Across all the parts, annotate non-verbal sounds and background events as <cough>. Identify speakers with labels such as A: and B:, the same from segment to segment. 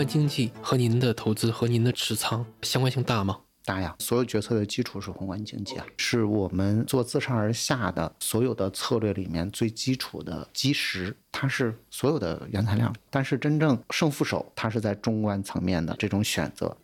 A: 观经济和您的投资和您的持仓相关性大吗？
B: 大呀，所有决策的基础是宏观经济啊，是我们做自上而下的所有的策略里面最基础的基石，它是所有的原材料。但是真正胜负手，它是在中观层面的这种选择。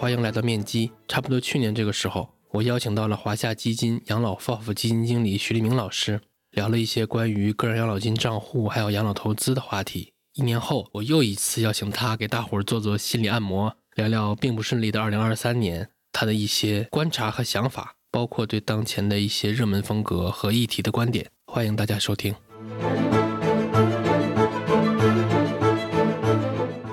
A: 欢迎来到面基。差不多去年这个时候，我邀请到了华夏基金养老 FOF 基金经理徐立明老师，聊了一些关于个人养老金账户还有养老投资的话题。一年后，我又一次邀请他给大伙儿做做心理按摩，聊聊并不顺利的2023年他的一些观察和想法，包括对当前的一些热门风格和议题的观点。欢迎大家收听。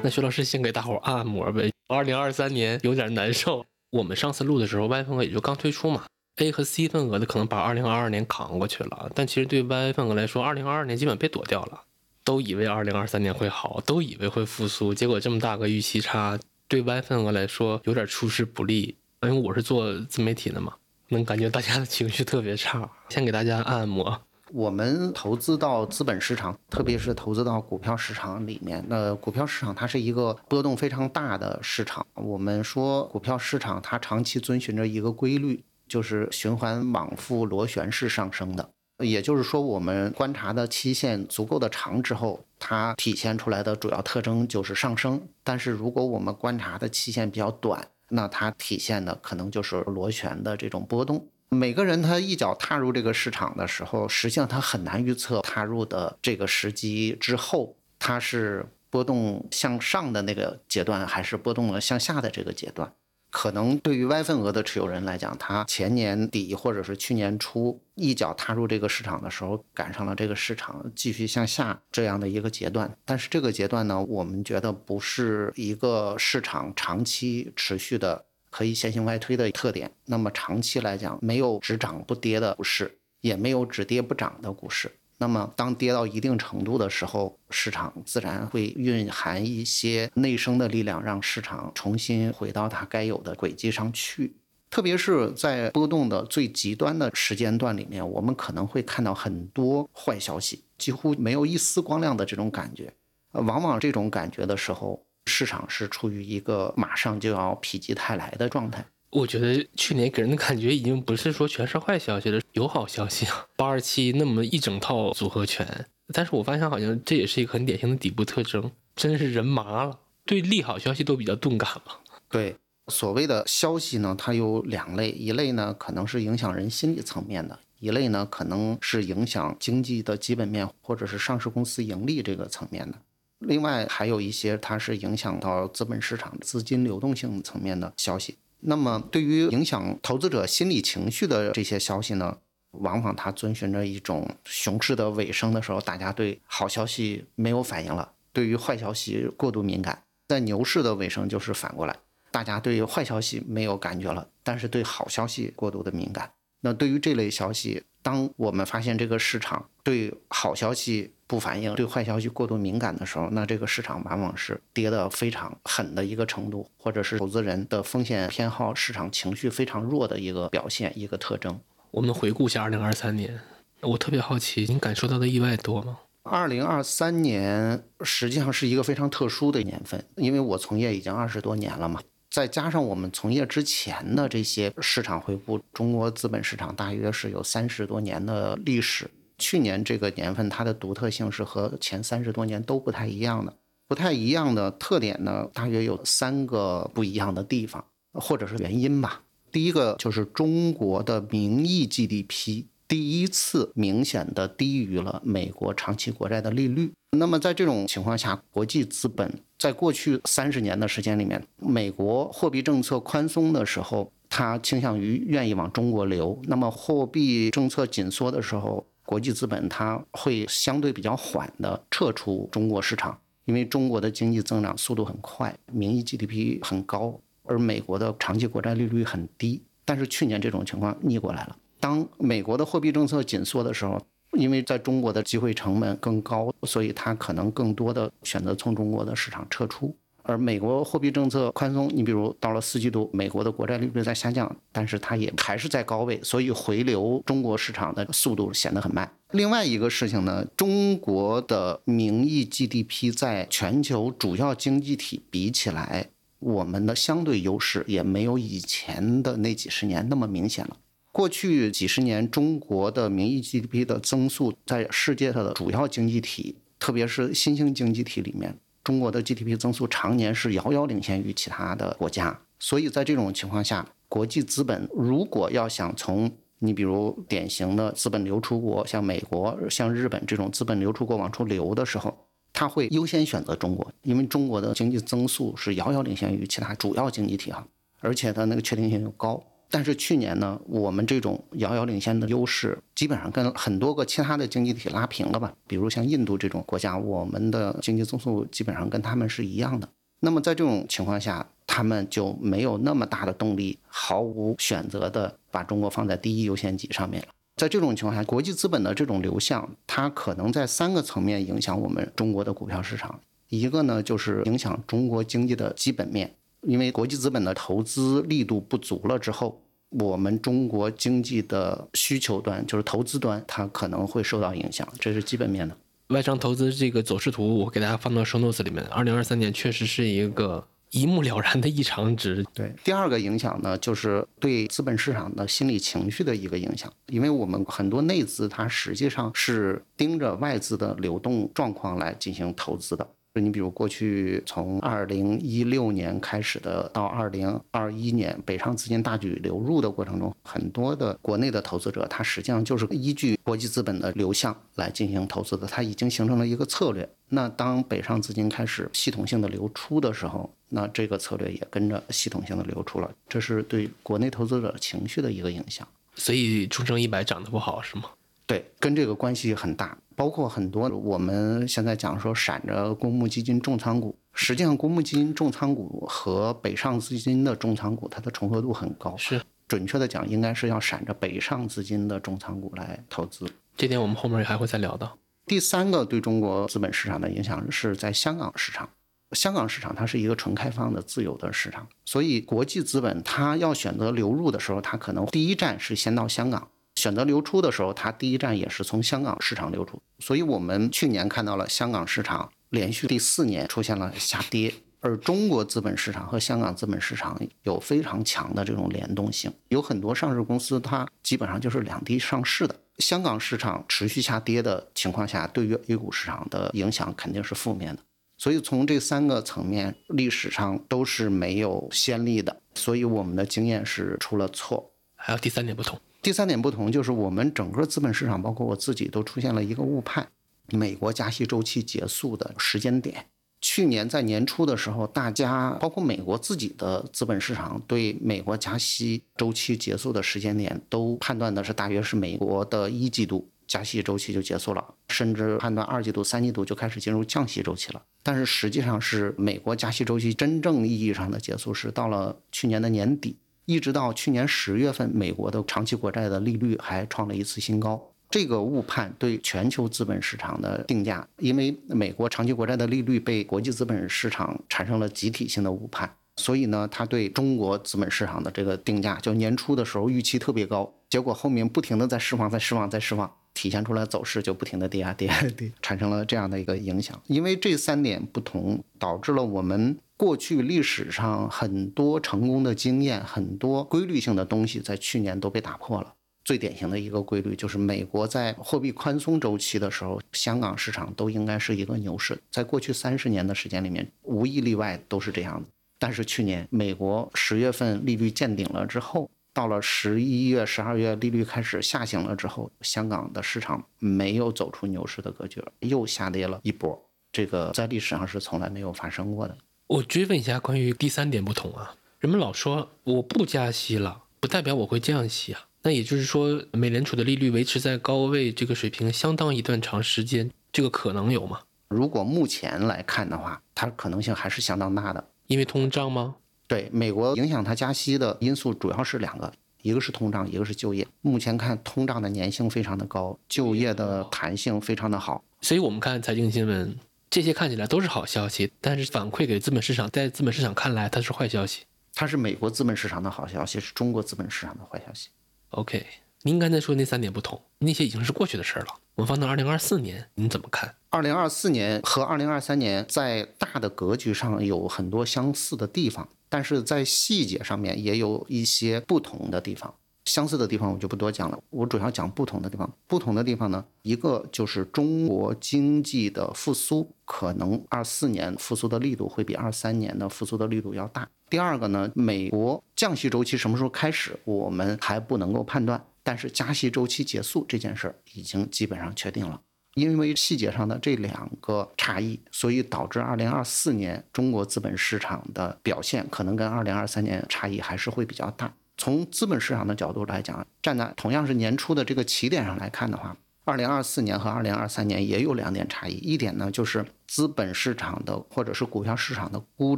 A: 那徐老师先给大伙按按摩呗。二零二三年有点难受。我们上次录的时候，Y 份额也就刚推出嘛，A 和 C 份额的可能把二零二二年扛过去了。但其实对 Y 份额来说，二零二二年基本被躲掉了。都以为二零二三年会好，都以为会复苏，结果这么大个预期差，对 Y 份额来说有点出师不利。因为我是做自媒体的嘛，能感觉大家的情绪特别差。先给大家按按摩。
B: 我们投资到资本市场，特别是投资到股票市场里面，那股票市场它是一个波动非常大的市场。我们说股票市场它长期遵循着一个规律，就是循环往复、螺旋式上升的。也就是说，我们观察的期限足够的长之后，它体现出来的主要特征就是上升。但是如果我们观察的期限比较短，那它体现的可能就是螺旋的这种波动。每个人他一脚踏入这个市场的时候，实际上他很难预测踏入的这个时机之后，它是波动向上的那个阶段，还是波动了向下的这个阶段。可能对于 Y 份额的持有人来讲，他前年底或者是去年初一脚踏入这个市场的时候，赶上了这个市场继续向下这样的一个阶段。但是这个阶段呢，我们觉得不是一个市场长期持续的。可以线性外推的特点，那么长期来讲，没有只涨不跌的股市，也没有只跌不涨的股市。那么当跌到一定程度的时候，市场自然会蕴含一些内生的力量，让市场重新回到它该有的轨迹上去。特别是在波动的最极端的时间段里面，我们可能会看到很多坏消息，几乎没有一丝光亮的这种感觉。往往这种感觉的时候。市场是处于一个马上就要否极泰来的状态。
A: 我觉得去年给人的感觉已经不是说全是坏消息了，有好消息。八二七那么一整套组合拳，但是我发现好像这也是一个很典型的底部特征，真是人麻了，对利好消息都比较钝感了。
B: 对，所谓的消息呢，它有两类，一类呢可能是影响人心理层面的，一类呢可能是影响经济的基本面或者是上市公司盈利这个层面的。另外还有一些，它是影响到资本市场资金流动性层面的消息。那么，对于影响投资者心理情绪的这些消息呢，往往它遵循着一种熊市的尾声的时候，大家对好消息没有反应了，对于坏消息过度敏感。在牛市的尾声就是反过来，大家对坏消息没有感觉了，但是对好消息过度的敏感。那对于这类消息，当我们发现这个市场对好消息，不反应对坏消息过度敏感的时候，那这个市场往往是跌得非常狠的一个程度，或者是投资人的风险偏好、市场情绪非常弱的一个表现、一个特征。
A: 我们回顾一下二零二三年，我特别好奇，您感受到的意外多吗？
B: 二零二三年实际上是一个非常特殊的年份，因为我从业已经二十多年了嘛，再加上我们从业之前的这些市场回顾，中国资本市场大约是有三十多年的历史。去年这个年份，它的独特性是和前三十多年都不太一样的。不太一样的特点呢，大约有三个不一样的地方，或者是原因吧。第一个就是中国的名义 GDP 第一次明显的低于了美国长期国债的利率。那么在这种情况下，国际资本在过去三十年的时间里面，美国货币政策宽松的时候，它倾向于愿意往中国流；那么货币政策紧缩的时候，国际资本它会相对比较缓的撤出中国市场，因为中国的经济增长速度很快，名义 GDP 很高，而美国的长期国债利率很低。但是去年这种情况逆过来了，当美国的货币政策紧缩的时候，因为在中国的机会成本更高，所以它可能更多的选择从中国的市场撤出。而美国货币政策宽松，你比如到了四季度，美国的国债利率在下降，但是它也还是在高位，所以回流中国市场的速度显得很慢。另外一个事情呢，中国的名义 GDP 在全球主要经济体比起来，我们的相对优势也没有以前的那几十年那么明显了。过去几十年，中国的名义 GDP 的增速在世界上的主要经济体，特别是新兴经济体里面。中国的 GDP 增速常年是遥遥领先于其他的国家，所以在这种情况下，国际资本如果要想从你比如典型的资本流出国，像美国、像日本这种资本流出国往出流的时候，他会优先选择中国，因为中国的经济增速是遥遥领先于其他主要经济体哈，而且它那个确定性又高。但是去年呢，我们这种遥遥领先的优势，基本上跟很多个其他的经济体拉平了吧？比如像印度这种国家，我们的经济增速基本上跟他们是一样的。那么在这种情况下，他们就没有那么大的动力，毫无选择的把中国放在第一优先级上面了。在这种情况下，国际资本的这种流向，它可能在三个层面影响我们中国的股票市场。一个呢，就是影响中国经济的基本面。因为国际资本的投资力度不足了之后，我们中国经济的需求端，就是投资端，它可能会受到影响，这是基本面的。
A: 外商投资这个走势图，我给大家放到 show notes 里面。二零二三年确实是一个一目了然的异常值。
B: 对，第二个影响呢，就是对资本市场的心理情绪的一个影响，因为我们很多内资它实际上是盯着外资的流动状况来进行投资的。你比如过去从二零一六年开始的到二零二一年北上资金大举流入的过程中，很多的国内的投资者他实际上就是依据国际资本的流向来进行投资的，他已经形成了一个策略。那当北上资金开始系统性的流出的时候，那这个策略也跟着系统性的流出了，这是对国内投资者情绪的一个影响。
A: 所以中证一百涨得不好是吗？
B: 对，跟这个关系很大。包括很多我们现在讲说闪着公募基金重仓股，实际上公募基金重仓股和北上资金的重仓股，它的重合度很高。
A: 是，
B: 准确的讲，应该是要闪着北上资金的重仓股来投资。
A: 这点我们后面还会再聊到。
B: 第三个对中国资本市场的影响是在香港市场。香港市场它是一个纯开放的自由的市场，所以国际资本它要选择流入的时候，它可能第一站是先到香港。选择流出的时候，它第一站也是从香港市场流出，所以我们去年看到了香港市场连续第四年出现了下跌，而中国资本市场和香港资本市场有非常强的这种联动性，有很多上市公司它基本上就是两地上市的。香港市场持续下跌的情况下，对于 A 股市场的影响肯定是负面的，所以从这三个层面，历史上都是没有先例的，所以我们的经验是出了错。
A: 还有第三点不同。
B: 第三点不同就是，我们整个资本市场，包括我自己，都出现了一个误判：美国加息周期结束的时间点。去年在年初的时候，大家包括美国自己的资本市场，对美国加息周期结束的时间点，都判断的是大约是美国的一季度加息周期就结束了，甚至判断二季度、三季度就开始进入降息周期了。但是实际上是美国加息周期真正意义上的结束是到了去年的年底。一直到去年十月份，美国的长期国债的利率还创了一次新高。这个误判对全球资本市场的定价，因为美国长期国债的利率被国际资本市场产生了集体性的误判，所以呢，它对中国资本市场的这个定价，就年初的时候预期特别高，结果后面不停的在释放，在释放，在释放，体现出来走势就不停的跌啊跌啊跌，产生了这样的一个影响。因为这三点不同，导致了我们。过去历史上很多成功的经验，很多规律性的东西，在去年都被打破了。最典型的一个规律就是，美国在货币宽松周期的时候，香港市场都应该是一个牛市。在过去三十年的时间里面，无一例外都是这样的。但是去年美国十月份利率见顶了之后，到了十一月、十二月利率开始下行了之后，香港的市场没有走出牛市的格局，又下跌了一波。这个在历史上是从来没有发生过的。
A: 我追问一下关于第三点不同啊，人们老说我不加息了，不代表我会降息啊。那也就是说，美联储的利率维持在高位这个水平相当一段长时间，这个可能有吗？
B: 如果目前来看的话，它可能性还是相当大的。
A: 因为通胀吗？
B: 对，美国影响它加息的因素主要是两个，一个是通胀，一个是就业。目前看，通胀的粘性非常的高，就业的弹性非常的好。
A: 所以我们看财经新闻。这些看起来都是好消息，但是反馈给资本市场，在资本市场看来它是坏消息。
B: 它是美国资本市场的好消息，是中国资本市场的坏消息。
A: OK，您刚才说那三点不同，那些已经是过去的事儿了。我们放到二零二四年，您怎么看？
B: 二零二四年和二零二三年在大的格局上有很多相似的地方，但是在细节上面也有一些不同的地方。相似的地方我就不多讲了，我主要讲不同的地方。不同的地方呢，一个就是中国经济的复苏，可能二四年复苏的力度会比二三年的复苏的力度要大。第二个呢，美国降息周期什么时候开始，我们还不能够判断，但是加息周期结束这件事儿已经基本上确定了。因为细节上的这两个差异，所以导致二零二四年中国资本市场的表现可能跟二零二三年差异还是会比较大。从资本市场的角度来讲，站在同样是年初的这个起点上来看的话，二零二四年和二零二三年也有两点差异。一点呢，就是资本市场的或者是股票市场的估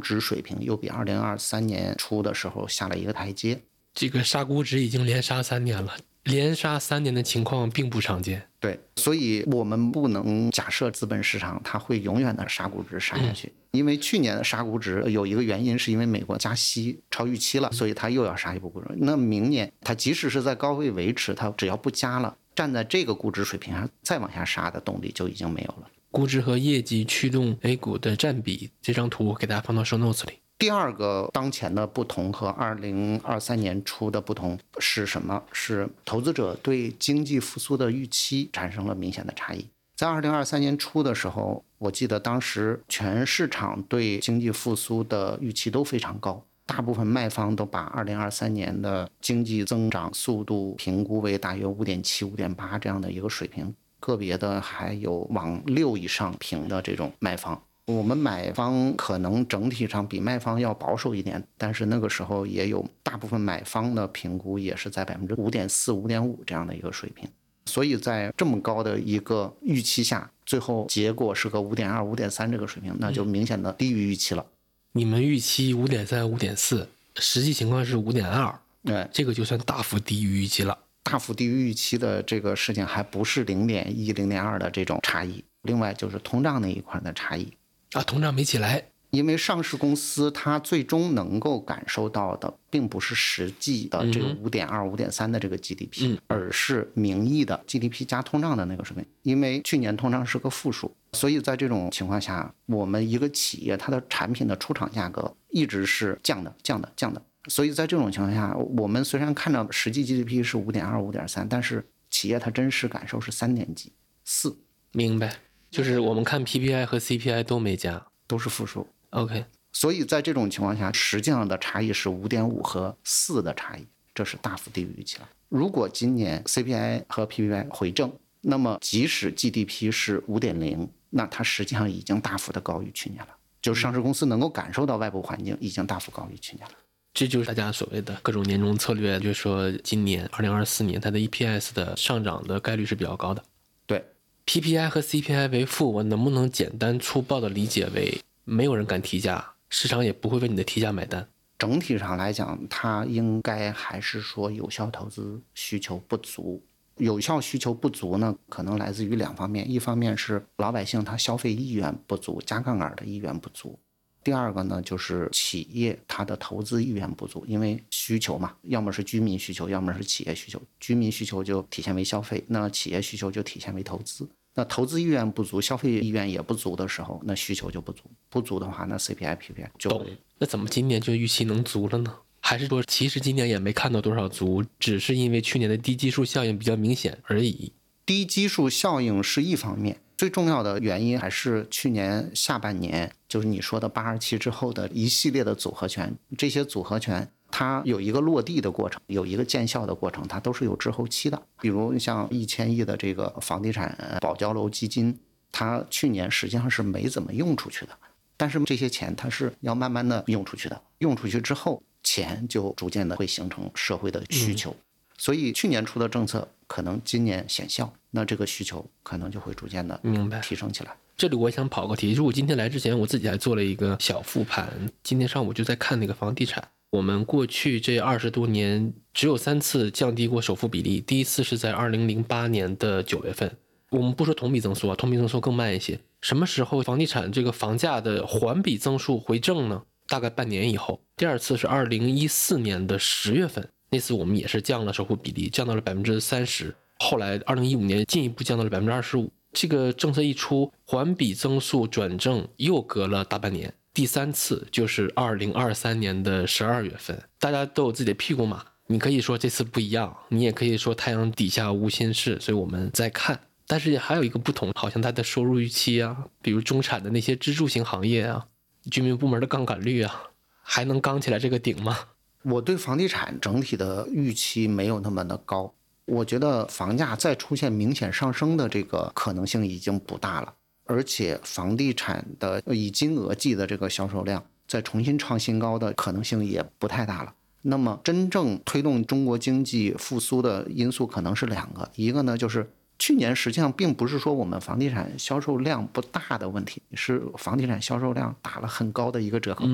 B: 值水平又比二零二三年初的时候下了一个台阶。
A: 这个杀估值已经连杀三年了，连杀三年的情况并不常见。
B: 对，所以我们不能假设资本市场它会永远的杀估值杀下去，因为去年的杀估值有一个原因是因为美国加息超预期了，所以它又要杀一波估值。那明年它即使是在高位维持，它只要不加了，站在这个估值水平上再往下杀的动力就已经没有了。
A: 估值和业绩驱动 A 股的占比，这张图我给大家放到 show notes 里。
B: 第二个当前的不同和二零二三年初的不同是什么？是投资者对经济复苏的预期产生了明显的差异。在二零二三年初的时候，我记得当时全市场对经济复苏的预期都非常高，大部分卖方都把二零二三年的经济增长速度评估为大约五点七、五点八这样的一个水平，个别的还有往六以上评的这种卖方。我们买方可能整体上比卖方要保守一点，但是那个时候也有大部分买方的评估也是在百分之五点四、五点五这样的一个水平。所以在这么高的一个预期下，最后结果是个五点二、五点三这个水平，那就明显的低于预期了。
A: 你们预期五点三、五点四，实际情况是五点二，
B: 对，
A: 这个就算大幅低于预期了。
B: 大幅低于预期的这个事情，还不是零点一、零点二的这种差异。另外就是通胀那一块的差异。
A: 啊，通胀没起来，
B: 因为上市公司它最终能够感受到的，并不是实际的这个五点二、五点三的这个 GDP，、
A: 嗯
B: 而是名义的 GDP 加通胀的那个水平。因为去年通胀是个负数，所以在这种情况下，我们一个企业它的产品的出厂价格一直是降的、降的、降的。所以在这种情况下，我们虽然看到实际 GDP 是五点二、五点三，但是企业它真实感受是三点几、四，
A: 明白？就是我们看 PPI 和 CPI 都没加。
B: 都是负数。
A: OK，
B: 所以在这种情况下，实际上的差异是五点五和四的差异，这是大幅低于预期了。如果今年 CPI 和 PPI 回正，那么即使 GDP 是五点零，那它实际上已经大幅的高于去年了。就是上市公司能够感受到外部环境已经大幅高于去年了。
A: 这就是大家所谓的各种年终策略，就是说今年二零二四年它的 EPS 的上涨的概率是比较高的。
B: 对，
A: PPI 和 CPI 为负，我能不能简单粗暴的理解为没有人敢提价，市场也不会为你的提价买单？
B: 整体上来讲，它应该还是说有效投资需求不足。有效需求不足呢，可能来自于两方面，一方面是老百姓他消费意愿不足，加杠杆的意愿不足；第二个呢，就是企业它的投资意愿不足，因为需求嘛，要么是居民需求，要么是企业需求。居民需求就体现为消费，那企业需求就体现为投资。那投资意愿不足，消费意愿也不足的时候，那需求就不足。不足的话，那 CPI、PPI 就
A: 懂。那怎么今年就预期能足了呢？还是说其实今年也没看到多少足，只是因为去年的低基数效应比较明显而已？
B: 低基数效应是一方面，最重要的原因还是去年下半年，就是你说的八二七之后的一系列的组合拳，这些组合拳它有一个落地的过程，有一个见效的过程，它都是有滞后期的。比如像一千亿的这个房地产呃保交楼基金，它去年实际上是没怎么用出去的，但是这些钱它是要慢慢的用出去的，用出去之后，钱就逐渐的会形成社会的需求。所以去年出的政策可能今年显效，那这个需求可能就会逐渐的
A: 明白
B: 提升起来。
A: 这里我想跑个题，就是我今天来之前，我自己还做了一个小复盘。今天上午就在看那个房地产。我们过去这二十多年，只有三次降低过首付比例。第一次是在二零零八年的九月份，我们不说同比增速啊，同比增速更慢一些。什么时候房地产这个房价的环比增速回正呢？大概半年以后。第二次是二零一四年的十月份，那次我们也是降了首付比例，降到了百分之三十。后来二零一五年进一步降到了百分之二十五。这个政策一出，环比增速转正又隔了大半年。第三次就是二零二三年的十二月份，大家都有自己的屁股嘛。你可以说这次不一样，你也可以说太阳底下无新事，所以我们在看。但是还有一个不同，好像它的收入预期啊，比如中产的那些支柱型行业啊，居民部门的杠杆率啊，还能刚起来这个顶吗？
B: 我对房地产整体的预期没有那么的高，我觉得房价再出现明显上升的这个可能性已经不大了，而且房地产的以金额计的这个销售量再重新创新高的可能性也不太大了。那么真正推动中国经济复苏的因素可能是两个，一个呢就是。去年实际上并不是说我们房地产销售量不大的问题，是房地产销售量打了很高的一个折扣，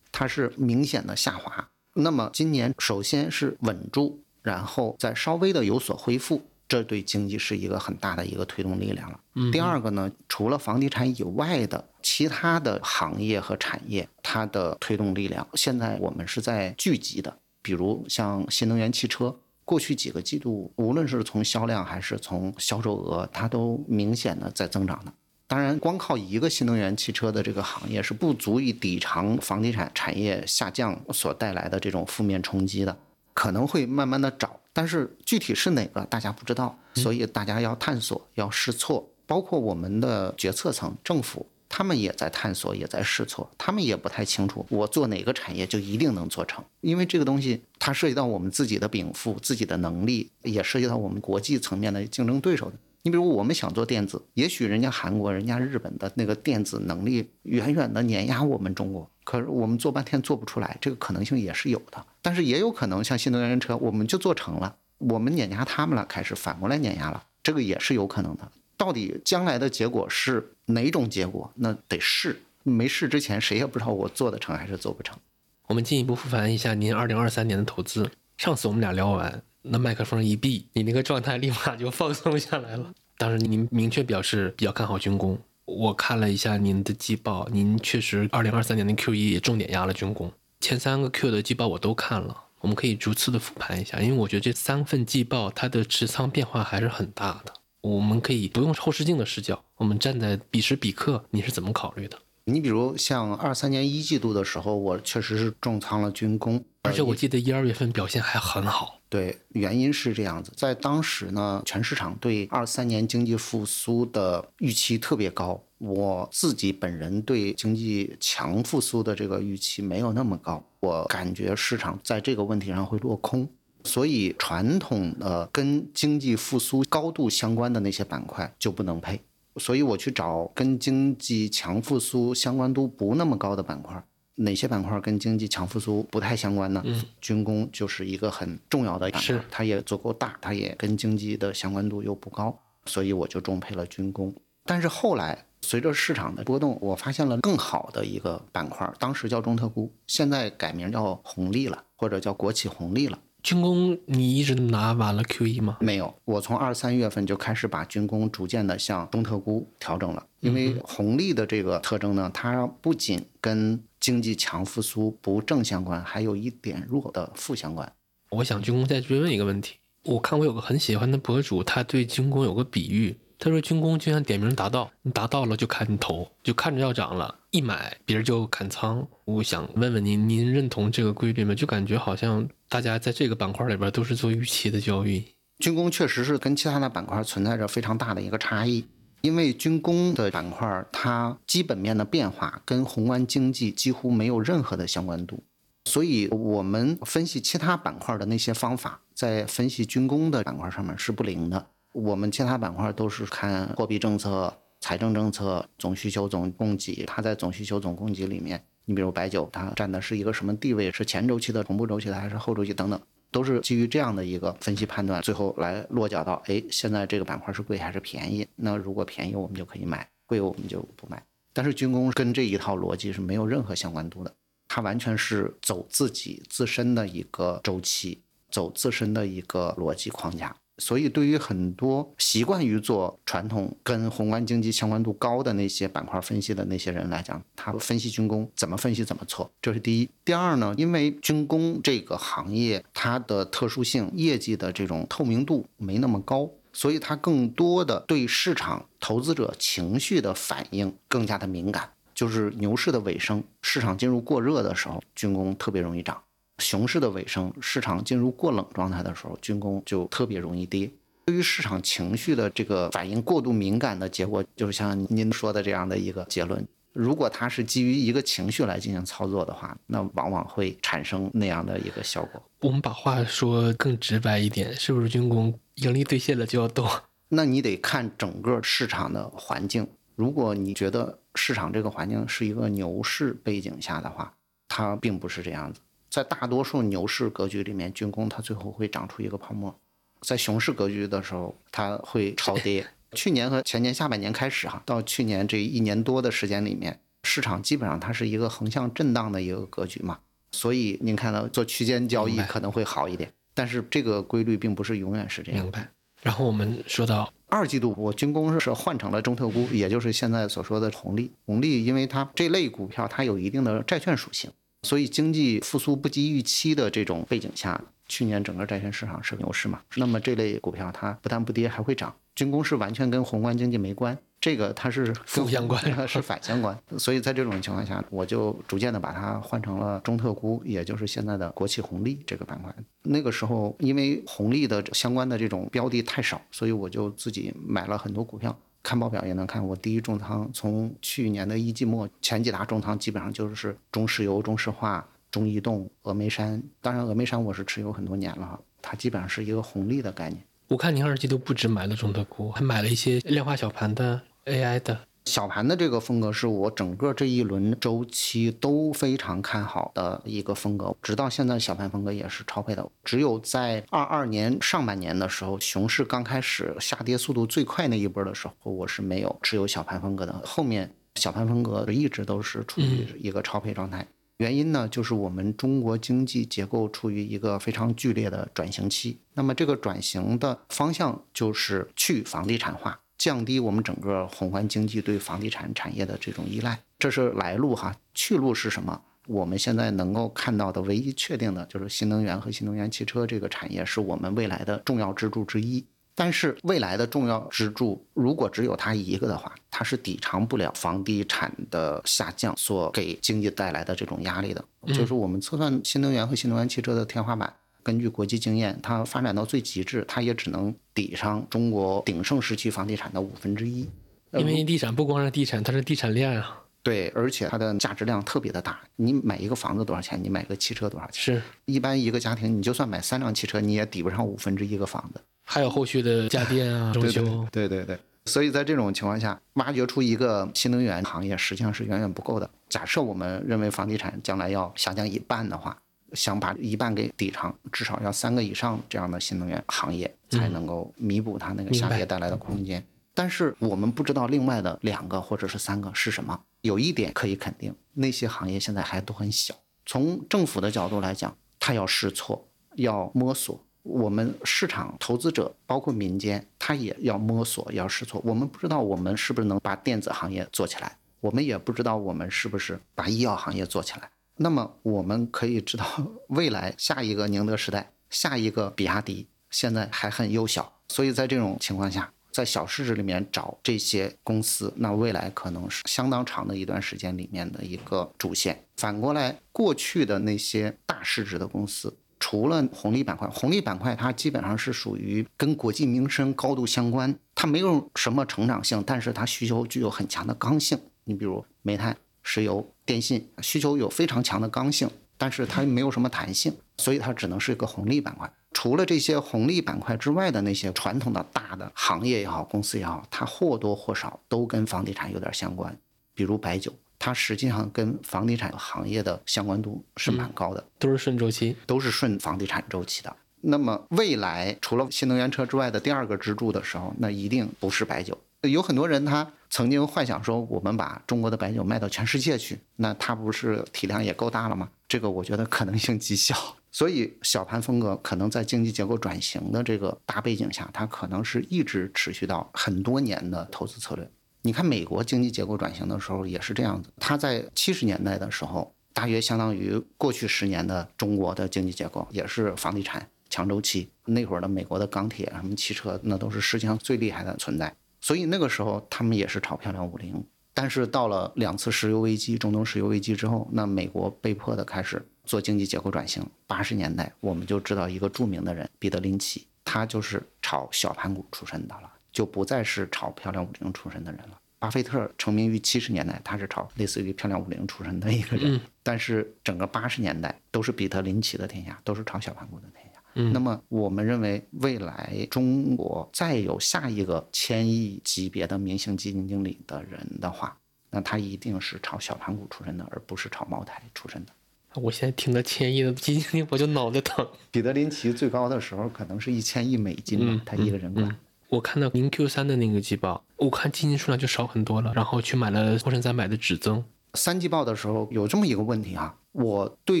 B: 它是明显的下滑。那么今年首先是稳住，然后再稍微的有所恢复，这对经济是一个很大的一个推动力量了。第二个呢，除了房地产以外的其他的行业和产业，它的推动力量现在我们是在聚集的，比如像新能源汽车。过去几个季度，无论是从销量还是从销售额，它都明显的在增长的。当然，光靠一个新能源汽车的这个行业是不足以抵偿房地产产业下降所带来的这种负面冲击的，可能会慢慢的找，但是具体是哪个大家不知道，所以大家要探索，要试错，包括我们的决策层、政府。他们也在探索，也在试错，他们也不太清楚我做哪个产业就一定能做成，因为这个东西它涉及到我们自己的禀赋、自己的能力，也涉及到我们国际层面的竞争对手的。你比如我们想做电子，也许人家韩国、人家日本的那个电子能力远远的碾压我们中国，可是我们做半天做不出来，这个可能性也是有的。但是也有可能像新能源车，我们就做成了，我们碾压他们了，开始反过来碾压了，这个也是有可能的。到底将来的结果是哪种结果？那得试，没试之前谁也不知道我做得成还是做不成。
A: 我们进一步复盘一下您二零二三年的投资。上次我们俩聊完，那麦克风一闭，你那个状态立马就放松下来了。当时您明确表示比较看好军工。我看了一下您的季报，您确实二零二三年的 Q 一也重点压了军工。前三个 Q 的季报我都看了，我们可以逐次的复盘一下，因为我觉得这三份季报它的持仓变化还是很大的。我们可以不用后视镜的视角，我们站在彼时彼刻，你是怎么考虑的？
B: 你比如像二三年一季度的时候，我确实是重仓了军工，
A: 而且我记得一二月份表现还很好。
B: 对，原因是这样子，在当时呢，全市场对二三年经济复苏的预期特别高，我自己本人对经济强复苏的这个预期没有那么高，我感觉市场在这个问题上会落空。所以，传统的跟经济复苏高度相关的那些板块就不能配。所以我去找跟经济强复苏相关度不那么高的板块。哪些板块跟经济强复苏不太相关呢？
A: 嗯，
B: 军工就是一个很重要的板
A: 块，
B: 它也足够大，它也跟经济的相关度又不高，所以我就重配了军工。但是后来随着市场的波动，我发现了更好的一个板块，当时叫中特估，现在改名叫红利了，或者叫国企红利了。
A: 军工你一直拿完了 Q E 吗？
B: 没有，我从二三月份就开始把军工逐渐的向中特估调整了。因为红利的这个特征呢，它不仅跟经济强复苏不正相关，还有一点弱的负相关。
A: 我想军工再追问一个问题，我看我有个很喜欢的博主，他对军工有个比喻。他说：“军工就像点名达到，你达到了就砍你头，就看着要涨了，一买别人就砍仓。我想问问您，您认同这个规律吗？就感觉好像大家在这个板块里边都是做预期的交易。
B: 军工确实是跟其他的板块存在着非常大的一个差异，因为军工的板块它基本面的变化跟宏观经济几乎没有任何的相关度，所以我们分析其他板块的那些方法，在分析军工的板块上面是不灵的。”我们其他板块都是看货币政策、财政政策、总需求、总供给。它在总需求、总供给里面，你比如白酒，它占的是一个什么地位？是前周期的、同步周期的，还是后周期等等？都是基于这样的一个分析判断，最后来落脚到：哎，现在这个板块是贵还是便宜？那如果便宜，我们就可以买；贵，我们就不买。但是军工跟这一套逻辑是没有任何相关度的，它完全是走自己自身的一个周期，走自身的一个逻辑框架。所以，对于很多习惯于做传统跟宏观经济相关度高的那些板块分析的那些人来讲，他分析军工怎么分析怎么错，这是第一。第二呢，因为军工这个行业它的特殊性，业绩的这种透明度没那么高，所以它更多的对市场投资者情绪的反应更加的敏感。就是牛市的尾声，市场进入过热的时候，军工特别容易涨。熊市的尾声，市场进入过冷状态的时候，军工就特别容易跌。对于市场情绪的这个反应过度敏感的结果，就是像您说的这样的一个结论。如果它是基于一个情绪来进行操作的话，那往往会产生那样的一个效果。
A: 我们把话说更直白一点，是不是军工盈利兑现了就要动？<laughs>
B: 那你得看整个市场的环境。如果你觉得市场这个环境是一个牛市背景下的话，它并不是这样子。在大多数牛市格局里面，军工它最后会长出一个泡沫；在熊市格局的时候，它会超跌。<laughs> 去年和前年下半年开始哈，到去年这一年多的时间里面，市场基本上它是一个横向震荡的一个格局嘛。所以您看到做区间交易可能会好一点，但是这个规律并不是永远是这样。
A: 明白。然后我们说到
B: 二季度，我军工是换成了中特估，也就是现在所说的红利。红利，因为它这类股票它有一定的债券属性。所以经济复苏不及预期的这种背景下，去年整个债券市场是牛市嘛？那么这类股票它不但不跌，还会涨。军工是完全跟宏观经济没关，这个它是
A: 负相关，<laughs>
B: 是反相关。所以在这种情况下，我就逐渐的把它换成了中特估，也就是现在的国企红利这个板块。那个时候因为红利的相关的这种标的太少，所以我就自己买了很多股票。看报表也能看，我第一重仓从去年的一季末前几大重仓基本上就是中石油、中石化、中移动、峨眉山。当然，峨眉山我是持有很多年了，它基本上是一个红利的概念。
A: 我看您二季度不止买了中特估，还买了一些量化小盘的 AI 的。
B: 小盘的这个风格是我整个这一轮周期都非常看好的一个风格，直到现在小盘风格也是超配的。只有在二二年上半年的时候，熊市刚开始下跌速度最快那一波的时候，我是没有持有小盘风格的。后面小盘风格一直都是处于一个超配状态，原因呢就是我们中国经济结构处于一个非常剧烈的转型期，那么这个转型的方向就是去房地产化。降低我们整个宏观经济对房地产产业的这种依赖，这是来路哈。去路是什么？我们现在能够看到的唯一确定的就是新能源和新能源汽车这个产业是我们未来的重要支柱之一。但是未来的重要支柱如果只有它一个的话，它是抵偿不了房地产的下降所给经济带来的这种压力的。就是我们测算新能源和新能源汽车的天花板。根据国际经验，它发展到最极致，它也只能抵上中国鼎盛时期房地产的五分之一。
A: 因为地产不光是地产，它是地产链啊。
B: 对，而且它的价值量特别的大。你买一个房子多少钱？你买个汽车多少钱？
A: 是
B: 一般一个家庭，你就算买三辆汽车，你也抵不上五分之一个房子。
A: 还有后续的家电啊，装修。
B: 对对对。所以在这种情况下，挖掘出一个新能源行业实际上是远远不够的。假设我们认为房地产将来要下降一半的话。想把一半给抵偿，至少要三个以上这样的新能源行业才能够弥补它那个下跌带来的空间。但是我们不知道另外的两个或者是三个是什么。有一点可以肯定，那些行业现在还都很小。从政府的角度来讲，它要试错，要摸索；我们市场投资者，包括民间，他也要摸索，要试错。我们不知道我们是不是能把电子行业做起来，我们也不知道我们是不是把医药行业做起来。那么我们可以知道，<laughs> 未来下一个宁德时代，下一个比亚迪，现在还很幼小，所以在这种情况下，在小市值里面找这些公司，那未来可能是相当长的一段时间里面的一个主线。反过来，过去的那些大市值的公司，除了红利板块，红利板块它基本上是属于跟国计民生高度相关，它没有什么成长性，但是它需求具有很强的刚性。你比如煤炭。石油、电信需求有非常强的刚性，但是它没有什么弹性，所以它只能是一个红利板块。除了这些红利板块之外的那些传统的大的行业也好，公司也好，它或多或少都跟房地产有点相关。比如白酒，它实际上跟房地产行业的相关度是蛮高的，
A: 都是顺周期，
B: 都是顺房地产周期的。那么未来除了新能源车之外的第二个支柱的时候，那一定不是白酒。有很多人他曾经幻想说，我们把中国的白酒卖到全世界去，那它不是体量也够大了吗？这个我觉得可能性极小。所以小盘风格可能在经济结构转型的这个大背景下，它可能是一直持续到很多年的投资策略。你看美国经济结构转型的时候也是这样子，它在七十年代的时候，大约相当于过去十年的中国的经济结构，也是房地产强周期。那会儿的美国的钢铁、什么汽车，那都是世界上最厉害的存在。所以那个时候他们也是炒漂亮五零。但是到了两次石油危机、中东石油危机之后，那美国被迫的开始做经济结构转型。八十年代我们就知道一个著名的人彼得林奇，他就是炒小盘股出身的了。就不再是炒漂亮五零出身的人了。巴菲特成名于七十年代，他是炒类似于漂亮五零出身的一个人。但是整个八十年代都是彼得林奇的天下，都是炒小盘股的天下。那么我们认为，未来中国再有下一个千亿级别的明星基金经理的人的话，那他一定是炒小盘股出身的，而不是炒茅台出身的。
A: 我现在听到千亿的基金经理，我就脑袋疼。
B: 彼得林奇最高的时候可能是一千亿美金吧，他一个人管。
A: 我看到您 Q 三的那个季报，我看基金数量就少很多了，然后去买了沪深三百的指增。
B: 三季报的时候有这么一个问题啊，我对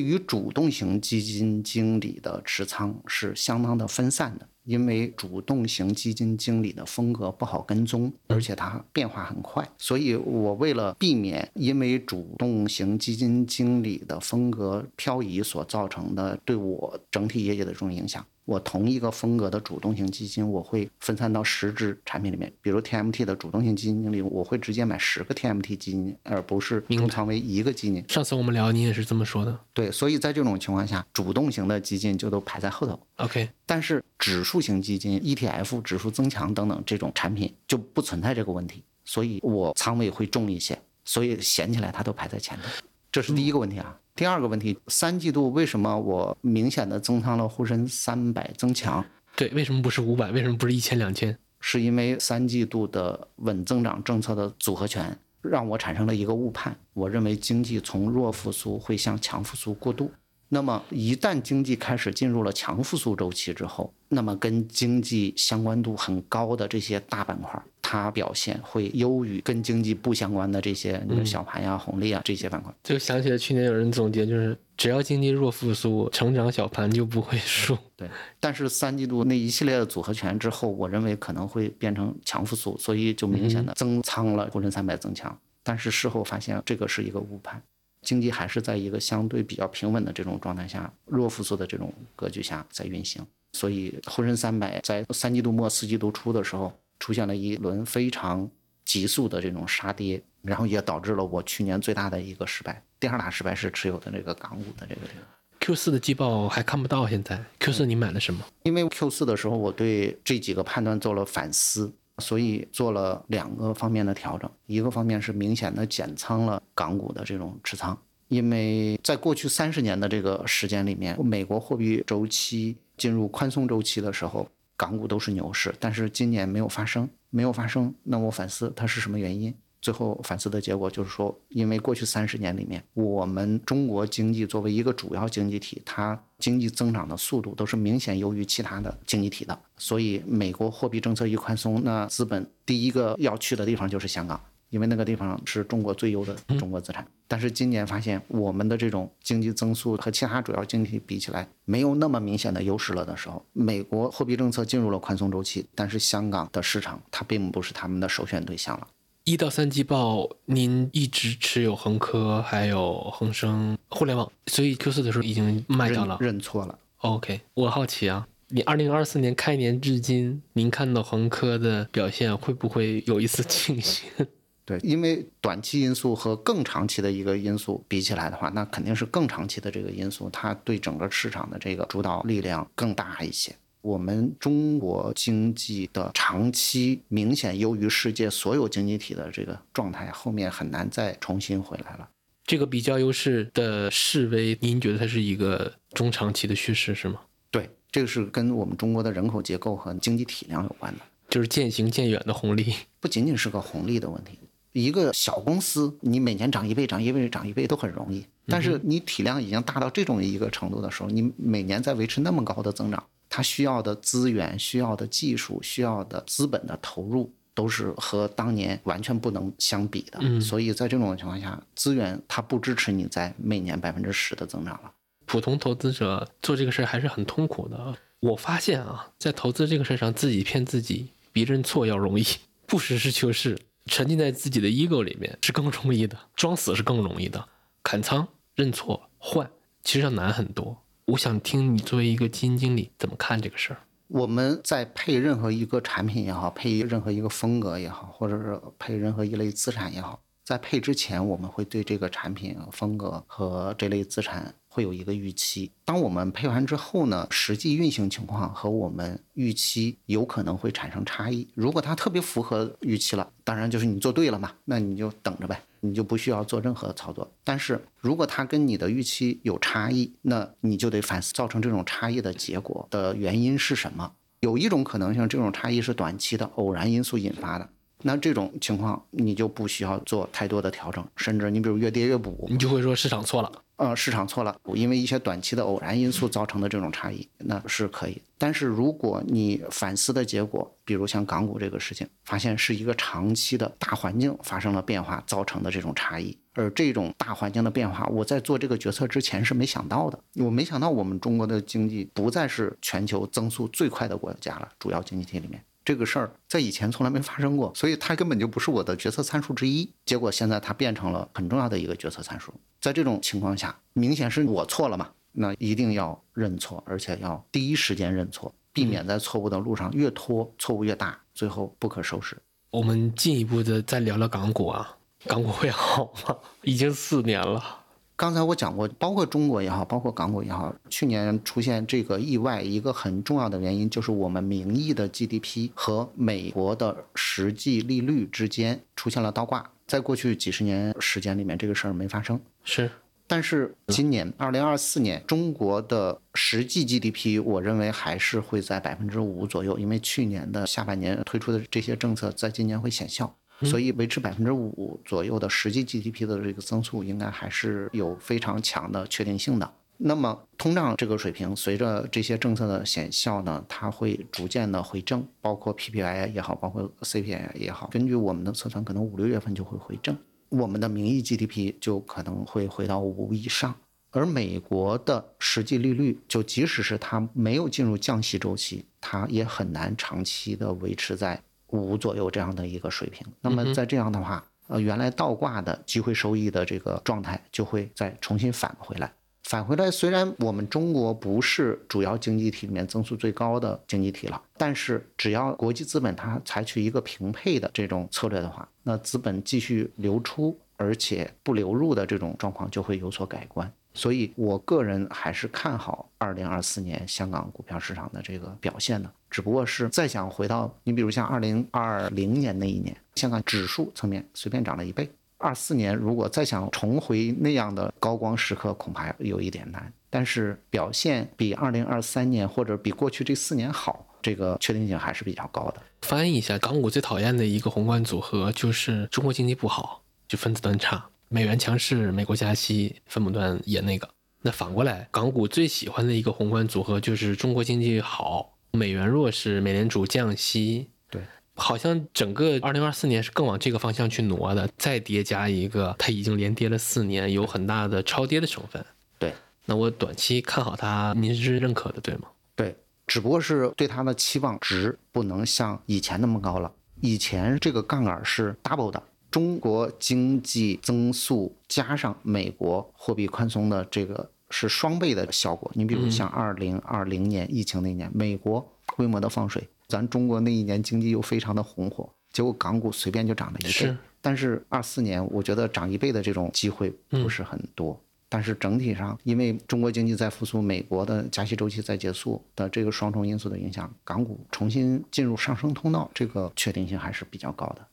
B: 于主动型基金经理的持仓是相当的分散的，因为主动型基金经理的风格不好跟踪，而且它变化很快，所以我为了避免因为主动型基金经理的风格漂移所造成的对我整体业绩的这种影响。我同一个风格的主动型基金，我会分散到十只产品里面。比如 TMT 的主动型基金经理，我会直接买十个 TMT 基金，而不是重仓为一个基金。
A: 上次我们聊，你也是这么说的。
B: 对，所以在这种情况下，主动型的基金就都排在后头。
A: OK，
B: 但是指数型基金、ETF、指数增强等等这种产品就不存在这个问题，所以我仓位会重一些，所以闲起来它都排在前头。这是第一个问题啊。第二个问题，三季度为什么我明显的增仓了沪深三百增强？
A: 对，为什么不是五百？为什么不是一千两千？
B: 是因为三季度的稳增长政策的组合拳让我产生了一个误判，我认为经济从弱复苏会向强复苏过渡。那么一旦经济开始进入了强复苏周期之后，那么跟经济相关度很高的这些大板块。它表现会优于跟经济不相关的这些，小盘呀、红利啊这些板块。
A: 就想起来去年有人总结，就是只要经济弱复苏，成长小盘就不会输。<laughs>
B: 对，但是三季度那一系列的组合拳之后，我认为可能会变成强复苏，所以就明显的增仓了沪深三百增强。但是事后发现这个是一个误判，经济还是在一个相对比较平稳的这种状态下，弱复苏的这种格局下在运行。所以沪深三百在三季度末四季度初的时候。出现了一轮非常急速的这种杀跌，然后也导致了我去年最大的一个失败。第二大失败是持有的这个港股的这个这个
A: Q 四的季报还看不到。现在 Q 四你买了什么？
B: 因为 Q 四的时候我对这几个判断做了反思，所以做了两个方面的调整。一个方面是明显的减仓了港股的这种持仓，因为在过去三十年的这个时间里面，美国货币周期进入宽松周期的时候。港股都是牛市，但是今年没有发生，没有发生。那我反思它是什么原因？最后反思的结果就是说，因为过去三十年里面，我们中国经济作为一个主要经济体，它经济增长的速度都是明显优于其他的经济体的。所以美国货币政策一宽松，那资本第一个要去的地方就是香港。因为那个地方是中国最优的中国资产，但是今年发现我们的这种经济增速和其他主要经济体比起来没有那么明显的优势了的时候，美国货币政策进入了宽松周期，但是香港的市场它并不是他们的首选对象了。
A: 一到三季报，您一直持有恒科还有恒生互联网，所以 Q 四的时候已经卖掉了，
B: 认错了。
A: OK，我好奇啊，你二零二四年开年至今，您看到恒科的表现会不会有一丝庆幸？<laughs>
B: 对，因为短期因素和更长期的一个因素比起来的话，那肯定是更长期的这个因素，它对整个市场的这个主导力量更大一些。我们中国经济的长期明显优于世界所有经济体的这个状态，后面很难再重新回来了。
A: 这个比较优势的示威，您觉得它是一个中长期的趋势是吗？
B: 对，这个是跟我们中国的人口结构和经济体量有关的，
A: 就是渐行渐远的红利，<laughs>
B: 不仅仅是个红利的问题。一个小公司，你每年涨一倍、涨一倍、涨一倍都很容易。但是你体量已经大到这种一个程度的时候，你每年在维持那么高的增长，它需要的资源、需要的技术、需要的资本的投入，都是和当年完全不能相比的。所以在这种情况下，资源它不支持你在每年百分之十的增长了。
A: 普通投资者做这个事儿还是很痛苦的。我发现啊，在投资这个事儿上，自己骗自己比认错要容易，不实事求是，沉浸在自己的 ego 里面是更容易的，装死是更容易的。砍仓、认错、换，其实要难很多。我想听你作为一个基金经理怎么看这个事儿。
B: 我们在配任何一个产品也好，配任何一个风格也好，或者是配任何一类资产也好，在配之前，我们会对这个产品风格和这类资产。会有一个预期，当我们配完之后呢，实际运行情况和我们预期有可能会产生差异。如果它特别符合预期了，当然就是你做对了嘛，那你就等着呗，你就不需要做任何操作。但是如果它跟你的预期有差异，那你就得反思造成这种差异的结果的原因是什么。有一种可能性，这种差异是短期的偶然因素引发的。那这种情况你就不需要做太多的调整，甚至你比如越跌越补，
A: 你就会说市场错了。
B: 呃，市场错了，因为一些短期的偶然因素造成的这种差异，那是可以。但是如果你反思的结果，比如像港股这个事情，发现是一个长期的大环境发生了变化造成的这种差异，而这种大环境的变化，我在做这个决策之前是没想到的。我没想到我们中国的经济不再是全球增速最快的国家了，主要经济体里面。这个事儿在以前从来没发生过，所以它根本就不是我的决策参数之一。结果现在它变成了很重要的一个决策参数。在这种情况下，明显是我错了嘛？那一定要认错，而且要第一时间认错，避免在错误的路上越拖错误越大，最后不可收拾。
A: 我们进一步的再聊聊港股啊，港股会好吗？<laughs> 已经四年了。
B: 刚才我讲过，包括中国也好，包括港股也好，去年出现这个意外，一个很重要的原因就是我们名义的 GDP 和美国的实际利率之间出现了倒挂。在过去几十年时间里面，这个事儿没发生。
A: 是，
B: 但是今年二零二四年，中国的实际 GDP，我认为还是会在百分之五左右，因为去年的下半年推出的这些政策，在今年会显效。所以维持百分之五左右的实际 GDP 的这个增速，应该还是有非常强的确定性的。那么通胀这个水平，随着这些政策的显效呢，它会逐渐的回正，包括 PPI 也好，包括 CPI 也好，根据我们的测算，可能五六月份就会回正，我们的名义 GDP 就可能会回到五以上。而美国的实际利率，就即使是它没有进入降息周期，它也很难长期的维持在。五左右这样的一个水平，那么在这样的话，呃，原来倒挂的机会收益的这个状态就会再重新返回来。返回来，虽然我们中国不是主要经济体里面增速最高的经济体了，但是只要国际资本它采取一个平配的这种策略的话，那资本继续流出而且不流入的这种状况就会有所改观。所以，我个人还是看好二零二四年香港股票市场的这个表现的。只不过是再想回到你，比如像二零二零年那一年，香港指数层面随便涨了一倍。二四年如果再想重回那样的高光时刻，恐怕有一点难。但是表现比二零二三年或者比过去这四年好，这个确定性还是比较高的。
A: 翻译一下，港股最讨厌的一个宏观组合就是中国经济不好，就分子端差。美元强势，美国加息，分母端也那个。那反过来，港股最喜欢的一个宏观组合就是中国经济好，美元弱势，美联储降息。
B: 对，
A: 好像整个二零二四年是更往这个方向去挪的。再叠加一个，它已经连跌了四年，有很大的超跌的成分。
B: 对，
A: 那我短期看好它，您是认可的，对吗？
B: 对，只不过是对它的期望值不能像以前那么高了。以前这个杠杆是 double 的。中国经济增速加上美国货币宽松的这个是双倍的效果。你比如像二零二零年疫情那年，美国规模的放水，咱中国那一年经济又非常的红火，结果港股随便就涨了一倍。
A: 是。
B: 但是二四年我觉得涨一倍的这种机会不是很多。但是整体上，因为中国经济在复苏，美国的加息周期在结束的这个双重因素的影响，港股重新进入上升通道，这个确定性还是比较高的。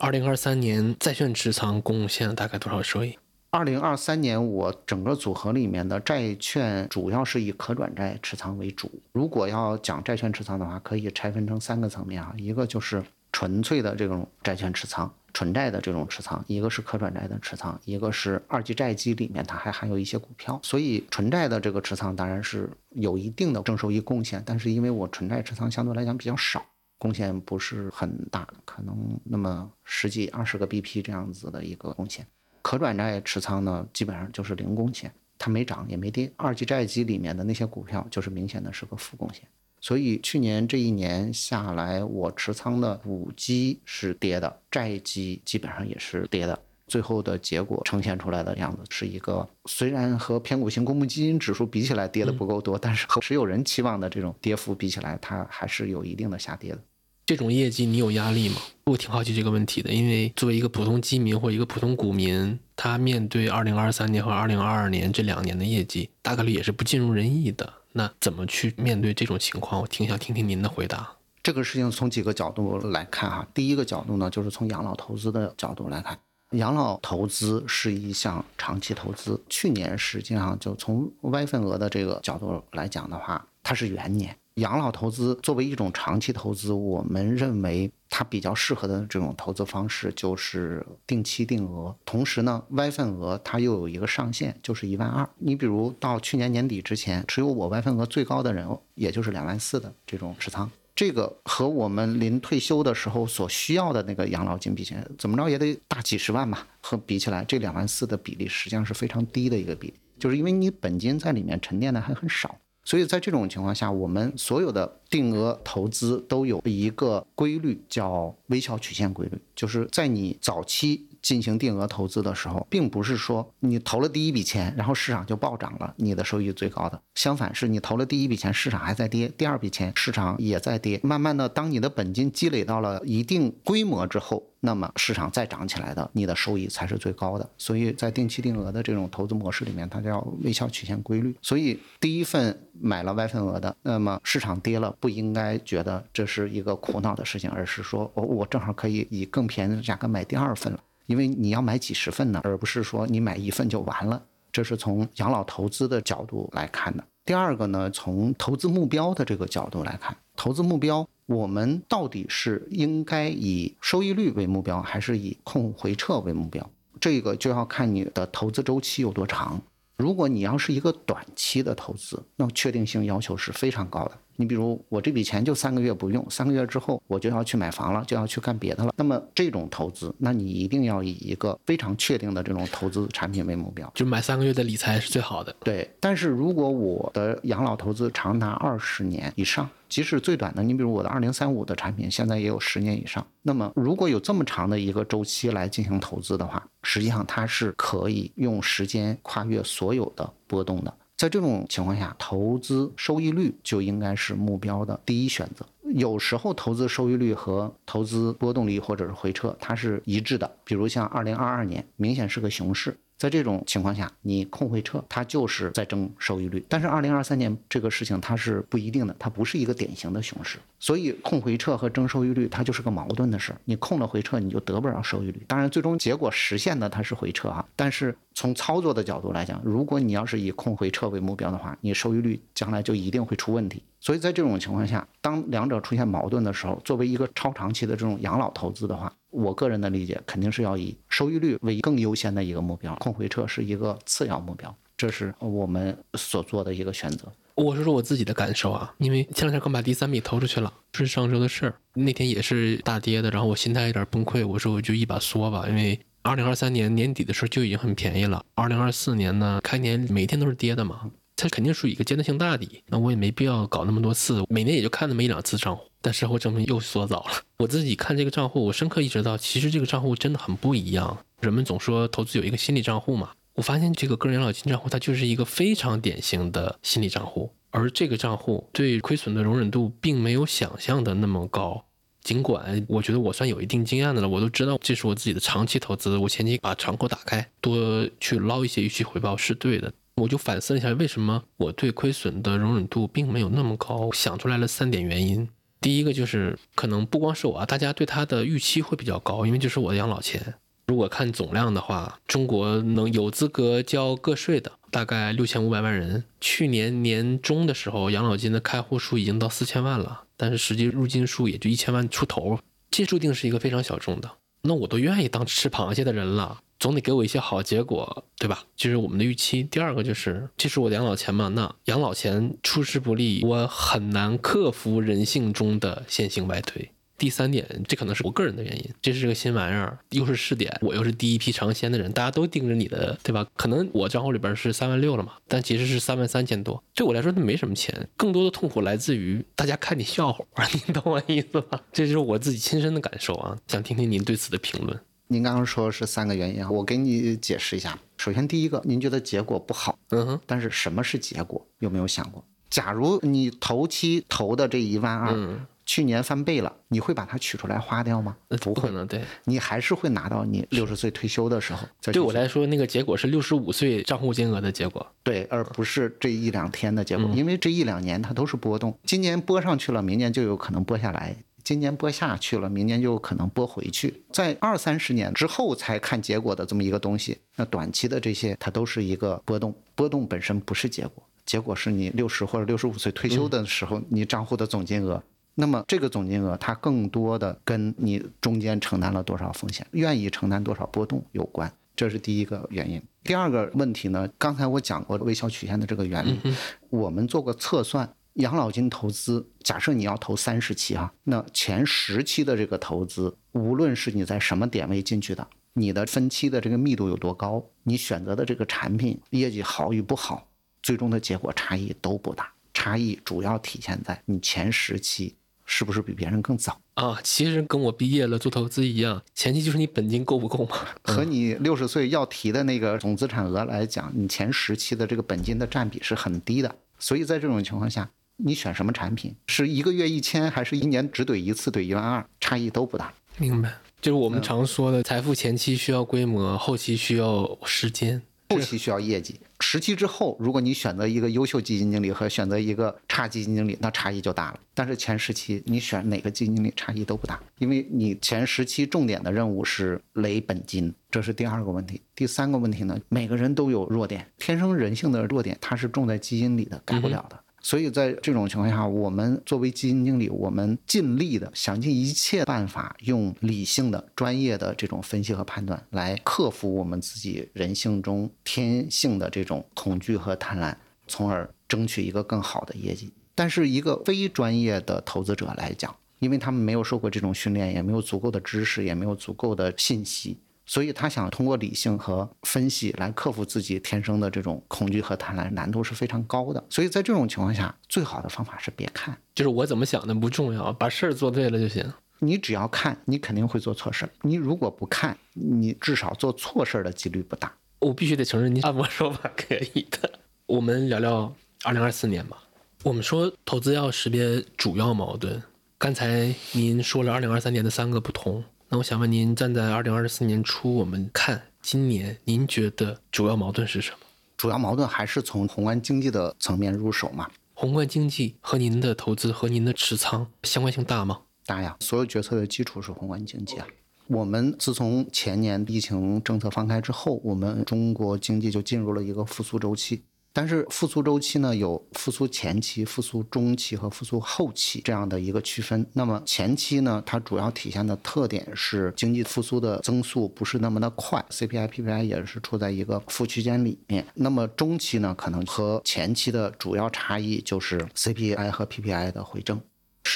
A: 二零二三年债券持仓贡献大概多少收益？
B: 二零二三年我整个组合里面的债券主要是以可转债持仓为主。如果要讲债券持仓的话，可以拆分成三个层面啊，一个就是纯粹的这种债券持仓，纯债的这种持仓；一个是可转债的持仓；一个是二级债基里面它还含有一些股票。所以纯债的这个持仓当然是有一定的正收益贡献，但是因为我纯债持仓相对来讲比较少。贡献不是很大，可能那么十几二十个 BP 这样子的一个贡献。可转债持仓呢，基本上就是零贡献。它没涨也没跌。二级债基里面的那些股票就是明显的是个负贡献。所以去年这一年下来，我持仓的股基是跌的，债基基本上也是跌的。最后的结果呈现出来的样子是一个，虽然和偏股型公募基金指数比起来跌的不够多，但是和持有人期望的这种跌幅比起来，它还是有一定的下跌的。
A: 这种业绩你有压力吗？我挺好奇这个问题的，因为作为一个普通基民或一个普通股民，他面对二零二三年和二零二二年这两年的业绩，大概率也是不尽如人意的。那怎么去面对这种情况？我挺想听听您的回答。
B: 这个事情从几个角度来看哈，第一个角度呢，就是从养老投资的角度来看。养老投资是一项长期投资。去年实际上就从 Y 份额的这个角度来讲的话，它是元年。养老投资作为一种长期投资，我们认为它比较适合的这种投资方式就是定期定额。同时呢，Y 份额它又有一个上限，就是一万二。你比如到去年年底之前，持有我 Y 份额最高的人，也就是两万四的这种持仓。这个和我们临退休的时候所需要的那个养老金比起来，怎么着也得大几十万吧？和比起来，这两万四的比例实际上是非常低的一个比例，就是因为你本金在里面沉淀的还很少，所以在这种情况下，我们所有的定额投资都有一个规律，叫微笑曲线规律，就是在你早期。进行定额投资的时候，并不是说你投了第一笔钱，然后市场就暴涨了，你的收益最高的。相反，是你投了第一笔钱，市场还在跌；第二笔钱，市场也在跌。慢慢的，当你的本金积累到了一定规模之后，那么市场再涨起来的，你的收益才是最高的。所以在定期定额的这种投资模式里面，它叫微笑曲线规律。所以第一份买了 Y 份额的，那么市场跌了，不应该觉得这是一个苦恼的事情，而是说我我正好可以以更便宜的价格买第二份了。因为你要买几十份呢，而不是说你买一份就完了。这是从养老投资的角度来看的。第二个呢，从投资目标的这个角度来看，投资目标我们到底是应该以收益率为目标，还是以控回撤为目标？这个就要看你的投资周期有多长。如果你要是一个短期的投资，那确定性要求是非常高的。你比如我这笔钱就三个月不用，三个月之后我就要去买房了，就要去干别的了。那么这种投资，那你一定要以一个非常确定的这种投资产品为目标，
A: 就买三个月的理财是最好的。
B: 对，但是如果我的养老投资长达二十年以上，即使最短的，你比如我的二零三五的产品，现在也有十年以上。那么如果有这么长的一个周期来进行投资的话，实际上它是可以用时间跨越所有的波动的。在这种情况下，投资收益率就应该是目标的第一选择。有时候投资收益率和投资波动率或者是回撤，它是一致的。比如像二零二二年，明显是个熊市。在这种情况下，你控回撤，它就是在争收益率。但是二零二三年这个事情它是不一定的，它不是一个典型的熊市，所以控回撤和争收益率它就是个矛盾的事。你控了回撤，你就得不了收益率。当然，最终结果实现的它是回撤啊。但是从操作的角度来讲，如果你要是以控回撤为目标的话，你收益率将来就一定会出问题。所以在这种情况下，当两者出现矛盾的时候，作为一个超长期的这种养老投资的话，我个人的理解肯定是要以收益率为更优先的一个目标，控回撤是一个次要目标，这是我们所做的一个选择。
A: 我说说我自己的感受啊，因为前两天刚把第三笔投出去了，是上周的事儿，那天也是大跌的，然后我心态有点崩溃，我说我就一把缩吧，因为二零二三年年底的时候就已经很便宜了，二零二四年呢开年每天都是跌的嘛。它肯定属于一个阶段性大底，那我也没必要搞那么多次，每年也就看那么一两次账户。但事后证明又缩早了。我自己看这个账户，我深刻意识到，其实这个账户真的很不一样。人们总说投资有一个心理账户嘛，我发现这个个人养老金账户它就是一个非常典型的心理账户，而这个账户对亏损的容忍度并没有想象的那么高。尽管我觉得我算有一定经验的了，我都知道这是我自己的长期投资，我前期把敞口打开，多去捞一些预期回报是对的。我就反思了一下，为什么我对亏损的容忍度并没有那么高？想出来了三点原因。第一个就是，可能不光是我啊，大家对它的预期会比较高，因为这是我的养老钱。如果看总量的话，中国能有资格交个税的大概六千五百万人。去年年中的时候，养老金的开户数已经到四千万了，但是实际入金数也就一千万出头，这注定是一个非常小众的。那我都愿意当吃螃蟹的人了。总得给我一些好结果，对吧？这是我们的预期。第二个就是，这是我的养老钱嘛？那养老钱出师不利，我很难克服人性中的线性外推。第三点，这可能是我个人的原因，这是个新玩意儿，又是试点，我又是第一批尝鲜的人，大家都盯着你的，对吧？可能我账户里边是三万六了嘛，但其实是三万三千多，对我来说那没什么钱，更多的痛苦来自于大家看你笑话，<laughs> 你懂我意思吧？这就是我自己亲身的感受啊，想听听您对此的评论。
B: 您刚刚说是三个原因啊，我给你解释一下。首先，第一个，您觉得结果不好，
A: 嗯哼，
B: 但是什么是结果？有没有想过？假如你头期投的这一万二，
A: 嗯，
B: 去年翻倍了，你会把它取出来花掉吗？不会，
A: 能，对，
B: 你还是会拿到你六十岁退休的时候。
A: 对我来说，那个结果是六十五岁账户金额的结果。
B: 对，而不是这一两天的结果，
A: 嗯
B: 因为这一两年它都是波动，今年拨上去了，明年就有可能拨下来。今年播下去了，明年就有可能播回去，在二三十年之后才看结果的这么一个东西，那短期的这些它都是一个波动，波动本身不是结果，结果是你六十或者六十五岁退休的时候，你账户的总金额。那么这个总金额，它更多的跟你中间承担了多少风险，愿意承担多少波动有关，这是第一个原因。第二个问题呢，刚才我讲过微笑曲线的这个原理，我们做过测算，养老金投资，假设你要投三十期啊，那前十期的这个投资，无论是你在什么点位进去的，你的分期的这个密度有多高，你选择的这个产品业绩好与不好，最终的结果差异都不大，差异主要体现在你前十期是不是比别人更早。
A: 啊，其实跟我毕业了做投资一样，前期就是你本金够不够嘛。<laughs>
B: 和你六十岁要提的那个总资产额来讲，你前十期的这个本金的占比是很低的，所以在这种情况下，你选什么产品，是一个月一千，还是一年只怼一次怼一万二，差异都不大。
A: 明白，就是我们常说的，财富前期需要规模，后期需要时间。
B: 后期需要业绩，十期之后，如果你选择一个优秀基金经理和选择一个差基金经理，那差异就大了。但是前十期你选哪个基金经理差异都不大，因为你前十期重点的任务是累本金，这是第二个问题。第三个问题呢，每个人都有弱点，天生人性的弱点，它是种在基因里的，改不了的。所以在这种情况下，我们作为基金经理，我们尽力的想尽一切办法，用理性的、专业的这种分析和判断，来克服我们自己人性中天性的这种恐惧和贪婪，从而争取一个更好的业绩。但是，一个非专业的投资者来讲，因为他们没有受过这种训练，也没有足够的知识，也没有足够的信息，所以他想通过理性和分析来克服自己天生的这种恐惧和贪婪，难度是非常高的。所以在这种情况下，最好的方法是别看。
A: 就是我怎么想的不重要，把事儿做对了就行。
B: 你只要看，你肯定会做错事儿。你如果不看，你至少做错事儿的几率不大。
A: 我必须得承认，你按我说法可以的。我们聊聊二零二四年吧。我们说投资要识别主要矛盾。刚才您说了二零二三年的三个不同，那我想问您，站在二零二四年初，我们看今年，您觉得主要矛盾是什么？
B: 主要矛盾还是从宏观经济的层面入手嘛。
A: 宏观经济和您的投资和您的持仓相关性大吗？
B: 大呀，所有决策的基础是宏观经济啊。我们自从前年疫情政策放开之后，我们中国经济就进入了一个复苏周期。但是复苏周期呢，有复苏前期、复苏中期和复苏后期这样的一个区分。那么前期呢，它主要体现的特点是经济复苏的增速不是那么的快，CPI、PPI 也是处在一个负区间里面。那么中期呢，可能和前期的主要差异就是 CPI 和 PPI 的回正。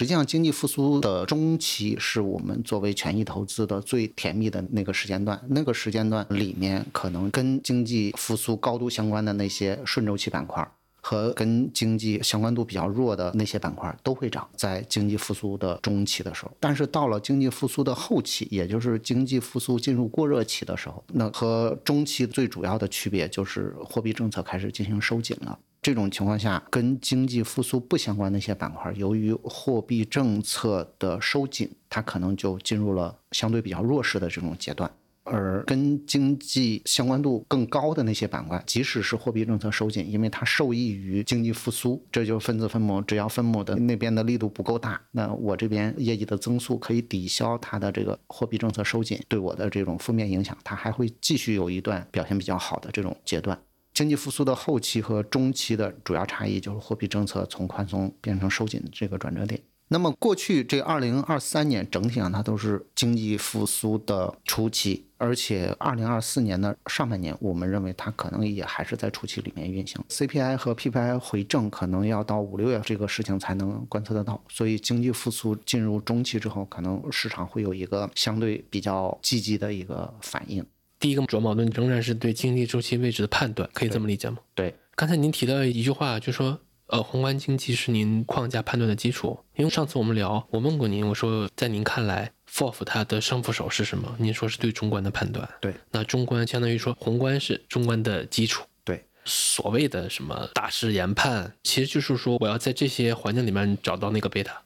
B: 实际上，经济复苏的中期是我们作为权益投资的最甜蜜的那个时间段。那个时间段里面，可能跟经济复苏高度相关的那些顺周期板块和跟经济相关度比较弱的那些板块都会涨，在经济复苏的中期的时候。但是到了经济复苏的后期，也就是经济复苏进入过热期的时候，那和中期最主要的区别就是货币政策开始进行收紧了。这种情况下，跟经济复苏不相关的一些板块，由于货币政策的收紧，它可能就进入了相对比较弱势的这种阶段。而跟经济相关度更高的那些板块，即使是货币政策收紧，因为它受益于经济复苏，这就是分子分母，只要分母的那边的力度不够大，那我这边业绩的增速可以抵消它的这个货币政策收紧对我的这种负面影响，它还会继续有一段表现比较好的这种阶段。经济复苏的后期和中期的主要差异就是货币政策从宽松变成收紧这个转折点。那么过去这二零二三年整体上它都是经济复苏的初期，而且二零二四年的上半年，我们认为它可能也还是在初期里面运行。CPI 和 PPI 回正可能要到五六月这个事情才能观测得到，所以经济复苏进入中期之后，可能市场会有一个相对比较积极的一个反应。
A: 第一个主要矛盾仍然是对经济周期位置的判断，可以这么理解吗？
B: 对，
A: 刚才您提到一句话，就说。呃，宏观经济是您框架判断的基础。因为上次我们聊，我问过您，我说在您看来，FOF 它的胜负手是什么？您说是对中观的判断。
B: 对，
A: 那中观相当于说宏观是中观的基础。
B: 对，
A: 所谓的什么大师研判，其实就是说我要在这些环境里面找到那个贝塔。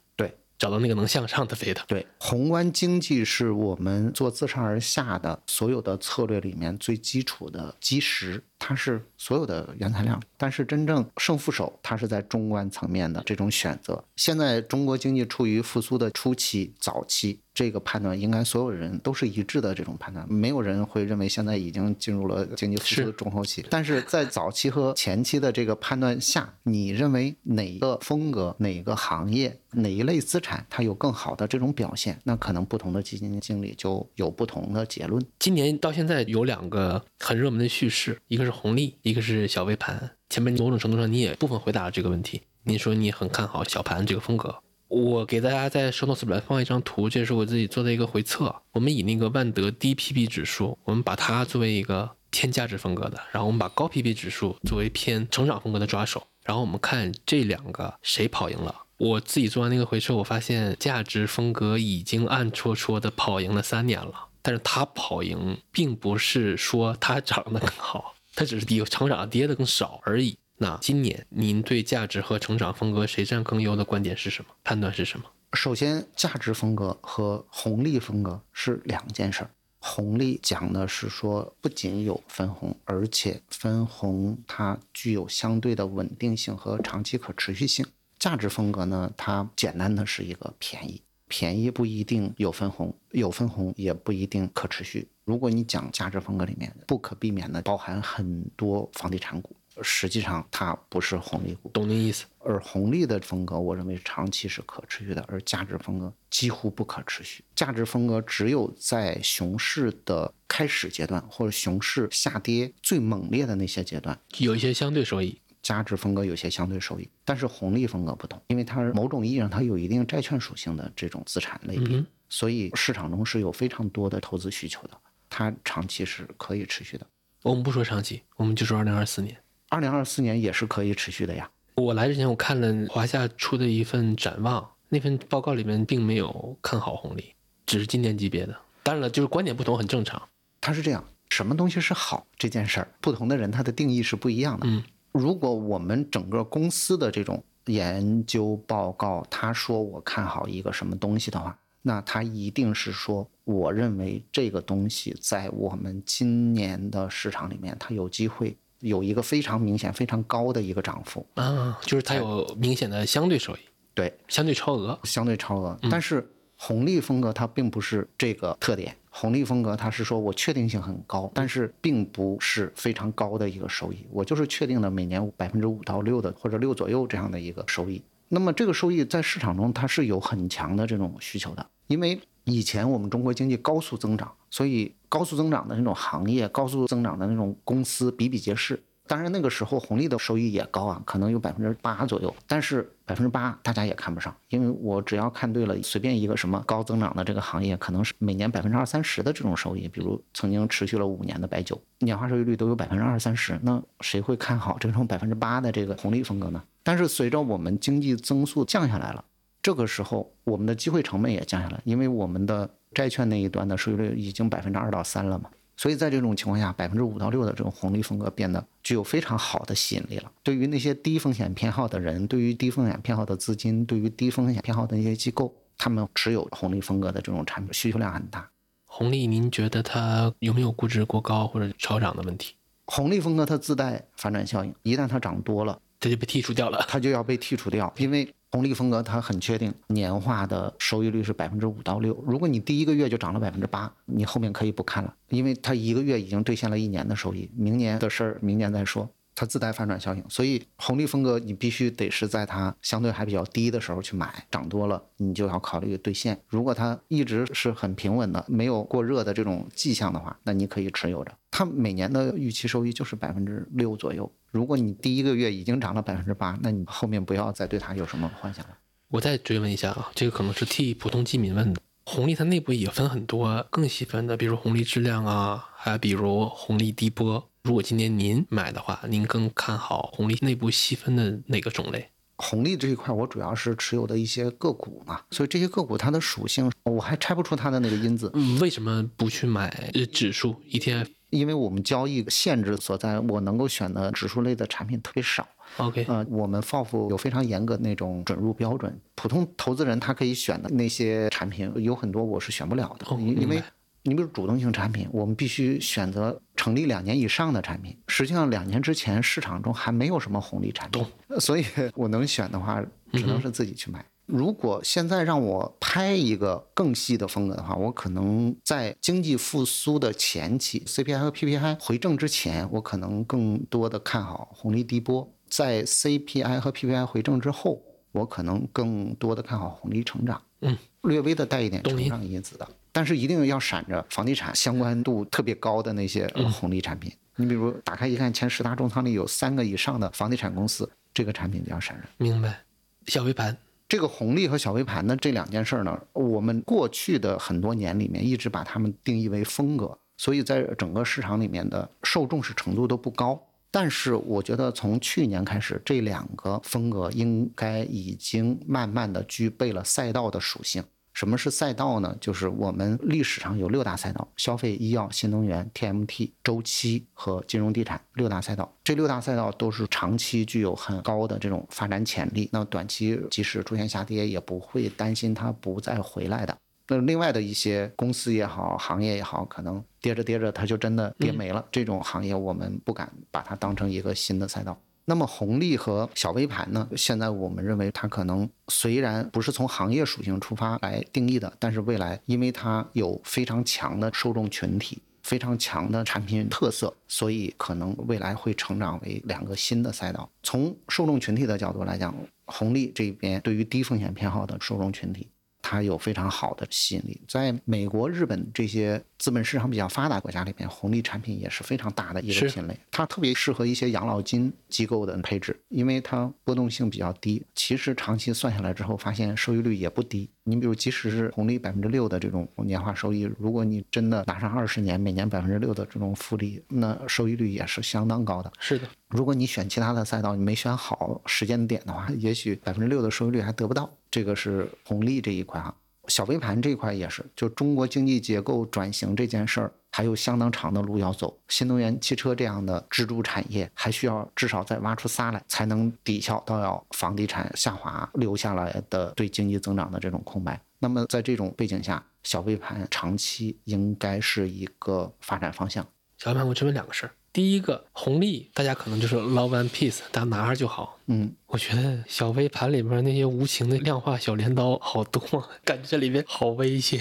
A: 找到那个能向上的贝塔。
B: 对，宏观经济是我们做自上而下的所有的策略里面最基础的基石。它是所有的原材料，但是真正胜负手，它是在中观层面的这种选择。现在中国经济处于复苏的初期、早期，这个判断应该所有人都是一致的。这种判断，没有人会认为现在已经进入了经济复苏的中后期。但是在早期和前期的这个判断下，你认为哪个风格、哪个行业、哪一类资产它有更好的这种表现？那可能不同的基金经理就有不同的结论。
A: 今年到现在有两个很热门的叙事，一个是红利，一个是小微盘。前面某种程度上你也部分回答了这个问题。你说你很看好小盘这个风格。我给大家在 show notes 里放一张图，这是我自己做的一个回测。我们以那个万德低 PB 指数，我们把它作为一个偏价值风格的，然后我们把高 PB 指数作为偏成长风格的抓手，然后我们看这两个谁跑赢了。我自己做完那个回测，我发现价值风格已经暗戳戳的跑赢了三年了，但是它跑赢并不是说它涨得更好。它只是比成长跌的更少而已。那今年您对价值和成长风格谁占更优的观点是什么？判断是什么？
B: 首先，价值风格和红利风格是两件事儿。红利讲的是说，不仅有分红，而且分红它具有相对的稳定性和长期可持续性。价值风格呢，它简单的是一个便宜，便宜不一定有分红，有分红也不一定可持续。如果你讲价值风格里面不可避免的包含很多房地产股，实际上它不是红利股，
A: 懂您意思。
B: 而红利的风格，我认为长期是可持续的，而价值风格几乎不可持续。价值风格只有在熊市的开始阶段或者熊市下跌最猛烈的那些阶段，
A: 有一些相对收益。
B: 价值风格有些相对收益，但是红利风格不同，因为它是某种意义上它有一定债券属性的这种资产类别，所以市场中是有非常多的投资需求的。它长期是可以持续的。
A: 我们不说长期，我们就说二零二四年。
B: 二零二四年也是可以持续的呀。
A: 我来之前我看了华夏出的一份展望，那份报告里面并没有看好红利，只是今年级别的。当然了，就是观点不同很正常。
B: 它是这样，什么东西是好这件事儿，不同的人他的定义是不一样的。嗯，如果我们整个公司的这种研究报告，他说我看好一个什么东西的话。那他一定是说，我认为这个东西在我们今年的市场里面，它有机会有一个非常明显、非常高的一个涨幅
A: 啊，就是它有明显的相对收益，
B: 对，
A: 相对超额，
B: 相对超额。但是红利风格它并不是这个特点，红利风格它是说我确定性很高，但是并不是非常高的一个收益，我就是确定的每年百分之五到六的或者六左右这样的一个收益。那么这个收益在市场中它是有很强的这种需求的，因为以前我们中国经济高速增长，所以高速增长的那种行业、高速增长的那种公司比比皆是。当然那个时候红利的收益也高啊，可能有百分之八左右，但是百分之八大家也看不上，因为我只要看对了，随便一个什么高增长的这个行业，可能是每年百分之二三十的这种收益，比如曾经持续了五年的白酒，年化收益率都有百分之二三十，那谁会看好这种百分之八的这个红利风格呢？但是随着我们经济增速降下来了，这个时候我们的机会成本也降下来，因为我们的债券那一端的收益率已经百分之二到三了嘛，所以在这种情况下，百分之五到六的这种红利风格变得具有非常好的吸引力了。对于那些低风险偏好的人，对于低风险偏好的资金，对于低风险偏好的那些机构，他们持有红利风格的这种产品需求量很大。
A: 红利，您觉得它有没有估值过高或者超涨的问题？
B: 红利风格它自带反转效应，一旦它涨多了。
A: 它就被剔除掉了，
B: 它就要被剔除掉，因为红利风格它很确定年化的收益率是百分之五到六。如果你第一个月就涨了百分之八，你后面可以不看了，因为它一个月已经兑现了一年的收益，明年的事儿明年再说。它自带反转效应，所以红利风格你必须得是在它相对还比较低的时候去买，涨多了你就要考虑兑现。如果它一直是很平稳的，没有过热的这种迹象的话，那你可以持有着。它每年的预期收益就是百分之六左右。如果你第一个月已经涨了百分之八，那你后面不要再对它有什么幻想了。
A: 我再追问一下啊，这个可能是替普通基民问的。红利它内部也分很多更细分的，比如红利质量啊，还比如红利低波。如果今年您买的话，您更看好红利内部细分的哪个种类？
B: 红利这一块，我主要是持有的一些个股嘛，所以这些个股它的属性，我还拆不出它的那个因子。
A: 嗯，为什么不去买指数 ETF？
B: 因为我们交易限制所在，我能够选的指数类的产品特别少。
A: OK，
B: 呃，我们 FOF 有非常严格那种准入标准，普通投资人他可以选的那些产品有很多我是选不了的，因因为。你比如主动性产品，我们必须选择成立两年以上的产品。实际上，两年之前市场中还没有什么红利产品，所以我能选的话，只能是自己去买。如果现在让我拍一个更细的风格的话，我可能在经济复苏的前期，CPI 和 PPI 回正之前，我可能更多的看好红利低波；在 CPI 和 PPI 回正之后，我可能更多的看好红利成长。
A: 嗯，
B: 略微的带一点成长因子的。但是一定要闪着房地产相关度特别高的那些红利产品。你比如打开一看，前十大重仓里有三个以上的房地产公司，这个产品比较闪人。
A: 明白。小微盘，
B: 这个红利和小微盘的这两件事呢，我们过去的很多年里面一直把它们定义为风格，所以在整个市场里面的受重视程度都不高。但是我觉得从去年开始，这两个风格应该已经慢慢的具备了赛道的属性。什么是赛道呢？就是我们历史上有六大赛道：消费、医药、新能源、TMT、周期和金融地产六大赛道。这六大赛道都是长期具有很高的这种发展潜力。那短期即使出现下跌，也不会担心它不再回来的。那另外的一些公司也好，行业也好，可能跌着跌着它就真的跌没了。这种行业我们不敢把它当成一个新的赛道。那么红利和小微盘呢？现在我们认为它可能虽然不是从行业属性出发来定义的，但是未来因为它有非常强的受众群体、非常强的产品特色，所以可能未来会成长为两个新的赛道。从受众群体的角度来讲，红利这边对于低风险偏好的受众群体。它有非常好的吸引力，在美国、日本这些资本市场比较发达国家里面，红利产品也是非常大的一个品类。它特别适合一些养老金机构的配置，因为它波动性比较低。其实长期算下来之后，发现收益率也不低。你比如，即使是红利百分之六的这种年化收益，如果你真的拿上二十年，每年百分之六的这种复利，那收益率也是相当高的。
A: 是的，
B: 如果你选其他的赛道，你没选好时间点的话，也许百分之六的收益率还得不到。这个是红利这一块哈，小微盘这块也是，就中国经济结构转型这件事儿，还有相当长的路要走。新能源汽车这样的支柱产业，还需要至少再挖出仨来，才能抵消到要房地产下滑留下来的对经济增长的这种空白。那么在这种背景下，小微盘长期应该是一个发展方向。
A: 小微盘，我只问两个事儿。第一个红利，大家可能就是 love and peace，大家拿着就好。
B: 嗯，
A: 我觉得小微盘里面那些无情的量化小镰刀好多，感觉这里面好危险。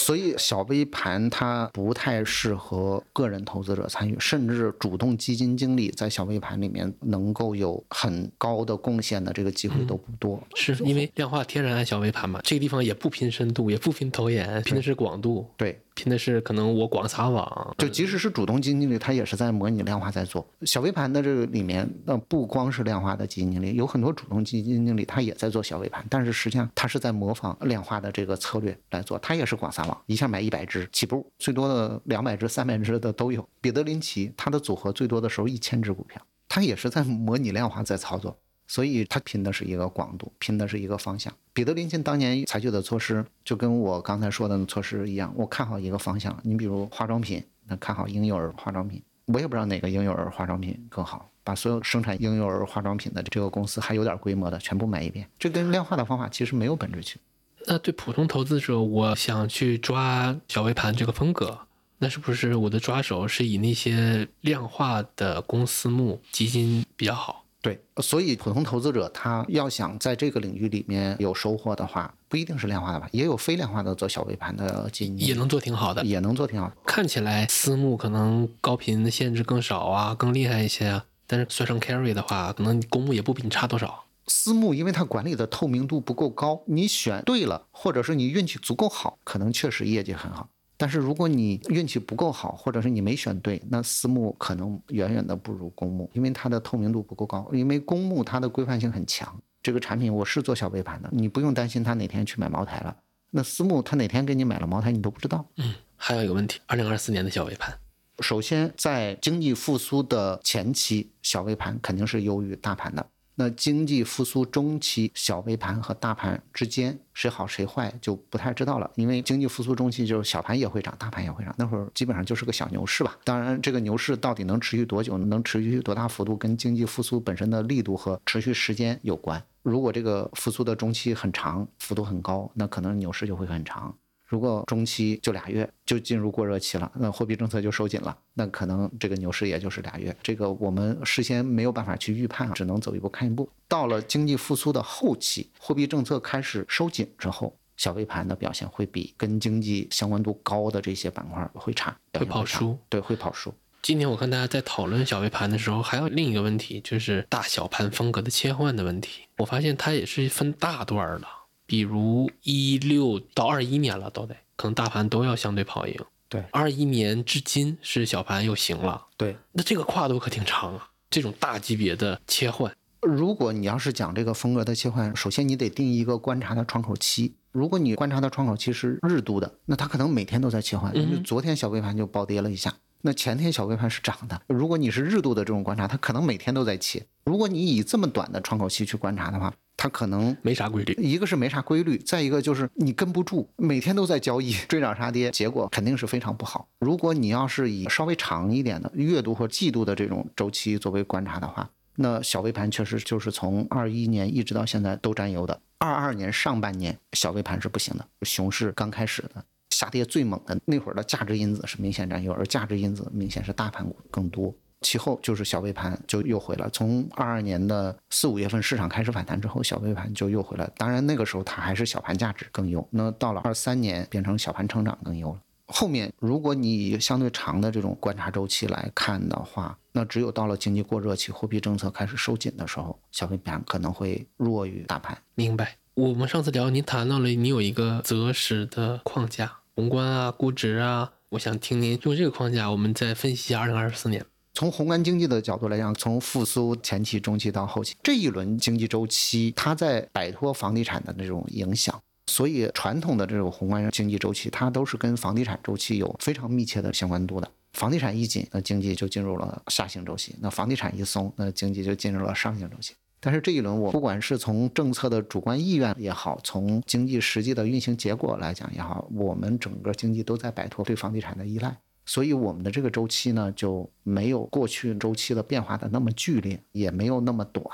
B: 所以小微盘它不太适合个人投资者参与，甚至主动基金经理在小微盘里面能够有很高的贡献的这个机会都不多。
A: 是因为量化天然按小微盘嘛，这个地方也不拼深度，也不拼投研，拼的是广度。
B: 对。
A: 拼的是可能我广撒网，
B: 就即使是主动基金经理，他也是在模拟量化在做小微盘的这个里面，那不光是量化的基金经理，有很多主动基金经理他也在做小微盘，但是实际上他是在模仿量化的这个策略来做，他也是广撒网，一下买一百只起步，最多的两百只、三百只的都有。彼得林奇他的组合最多的时候一千只股票，他也是在模拟量化在操作。所以他拼的是一个广度，拼的是一个方向。彼得林奇当年采取的措施，就跟我刚才说的措施一样。我看好一个方向，你比如化妆品，那看好婴幼儿化妆品。我也不知道哪个婴幼儿化妆品更好，把所有生产婴幼儿化妆品的这个公司还有点规模的全部买一遍。这跟量化的方法其实没有本质区别。
A: 那对普通投资者，我想去抓小微盘这个风格，那是不是我的抓手是以那些量化的公司募基金比较好？
B: 对，所以普通投资者他要想在这个领域里面有收获的话，不一定是量化的吧，也有非量化的做小微盘的基金，
A: 也能做挺好的，
B: 也能做挺好。
A: 看起来私募可能高频的限制更少啊，更厉害一些啊。但是算上 carry 的话，可能公募也不比你差多少。
B: 私募因为它管理的透明度不够高，你选对了，或者是你运气足够好，可能确实业绩很好。但是如果你运气不够好，或者是你没选对，那私募可能远远的不如公募，因为它的透明度不够高。因为公募它的规范性很强，这个产品我是做小微盘的，你不用担心他哪天去买茅台了。那私募他哪天给你买了茅台，你都不知道。
A: 嗯，还有一个问题，二零二四年的小微盘，
B: 首先在经济复苏的前期，小微盘肯定是优于大盘的。那经济复苏中期，小微盘和大盘之间谁好谁坏就不太知道了。因为经济复苏中期就是小盘也会涨，大盘也会涨，那会儿基本上就是个小牛市吧。当然，这个牛市到底能持续多久，能持续多大幅度，跟经济复苏本身的力度和持续时间有关。如果这个复苏的中期很长，幅度很高，那可能牛市就会很长。如果中期就俩月就进入过热期了，那货币政策就收紧了，那可能这个牛市也就是俩月。这个我们事先没有办法去预判，只能走一步看一步。到了经济复苏的后期，货币政策开始收紧之后，小微盘的表现会比跟经济相关度高的这些板块会差，
A: 会跑输。
B: 对，会跑输。
A: 今天我看大家在讨论小微盘的时候，还有另一个问题，就是大小盘风格的切换的问题。我发现它也是分大段的。比如一六到二一年了，都得可能大盘都要相对跑赢。
B: 对，
A: 二一年至今是小盘又行了。
B: 对，
A: 那这个跨度可挺长啊。这种大级别的切换，
B: 如果你要是讲这个风格的切换，首先你得定一个观察的窗口期。如果你观察的窗口期是日度的，那它可能每天都在切换。嗯。昨天小微盘就暴跌了一下，那前天小微盘是涨的。如果你是日度的这种观察，它可能每天都在切。如果你以这么短的窗口期去观察的话，它可能
A: 没啥规律，
B: 一个是没啥规律，再一个就是你跟不住，每天都在交易，追涨杀跌，结果肯定是非常不好。如果你要是以稍微长一点的月度或季度的这种周期作为观察的话，那小微盘确实就是从二一年一直到现在都占优的。二二年上半年小微盘是不行的，熊市刚开始的下跌最猛的那会儿的价值因子是明显占优，而价值因子明显是大盘股更多。其后就是小微盘就又回了。从二二年的四五月份市场开始反弹之后，小微盘就又回来。当然那个时候它还是小盘价值更优。那到了二三年变成小盘成长更优了。后面如果你以相对长的这种观察周期来看的话，那只有到了经济过热期、货币政策开始收紧的时候，小微盘可能会弱于大盘。
A: 明白。我们上次聊您谈到了你有一个择时的框架，宏观啊、估值啊，我想听您用这个框架，我们再分析一下二零二四年。
B: 从宏观经济的角度来讲，从复苏前期、中期到后期这一轮经济周期，它在摆脱房地产的那种影响，所以传统的这种宏观经济周期，它都是跟房地产周期有非常密切的相关度的。房地产一紧，那经济就进入了下行周期；那房地产一松，那经济就进入了上行周期。但是这一轮，我不管是从政策的主观意愿也好，从经济实际的运行结果来讲也好，我们整个经济都在摆脱对房地产的依赖。所以我们的这个周期呢，就没有过去周期的变化的那么剧烈，也没有那么短。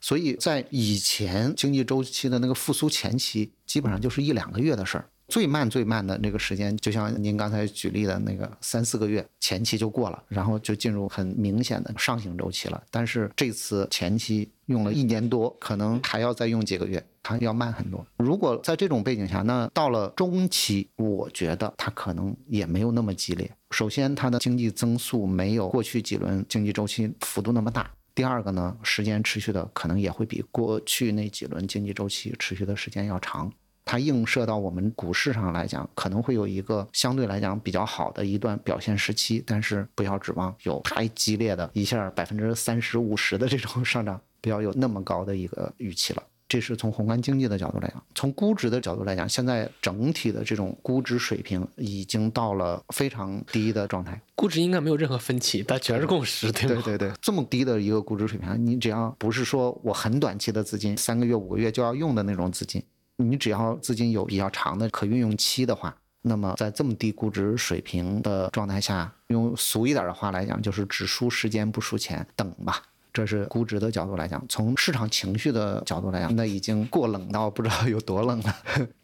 B: 所以在以前经济周期的那个复苏前期，基本上就是一两个月的事儿。最慢最慢的那个时间，就像您刚才举例的那个三四个月前期就过了，然后就进入很明显的上行周期了。但是这次前期用了一年多，可能还要再用几个月，它要慢很多。如果在这种背景下，那到了中期，我觉得它可能也没有那么激烈。首先，它的经济增速没有过去几轮经济周期幅度那么大。第二个呢，时间持续的可能也会比过去那几轮经济周期持续的时间要长。它映射到我们股市上来讲，可能会有一个相对来讲比较好的一段表现时期，但是不要指望有太激烈的一下百分之三十五十的这种上涨，不要有那么高的一个预期了。这是从宏观经济的角度来讲，从估值的角度来讲，现在整体的这种估值水平已经到了非常低的状态。
A: 估值应该没有任何分歧，但全是共识，对
B: 吗？对对对，这么低的一个估值水平，你只要不是说我很短期的资金，三个月五个月就要用的那种资金，你只要资金有比较长的可运用期的话，那么在这么低估值水平的状态下，用俗一点的话来讲，就是只输时间不输钱，等吧。这是估值的角度来讲，从市场情绪的角度来讲，那已经过冷到不知道有多冷了。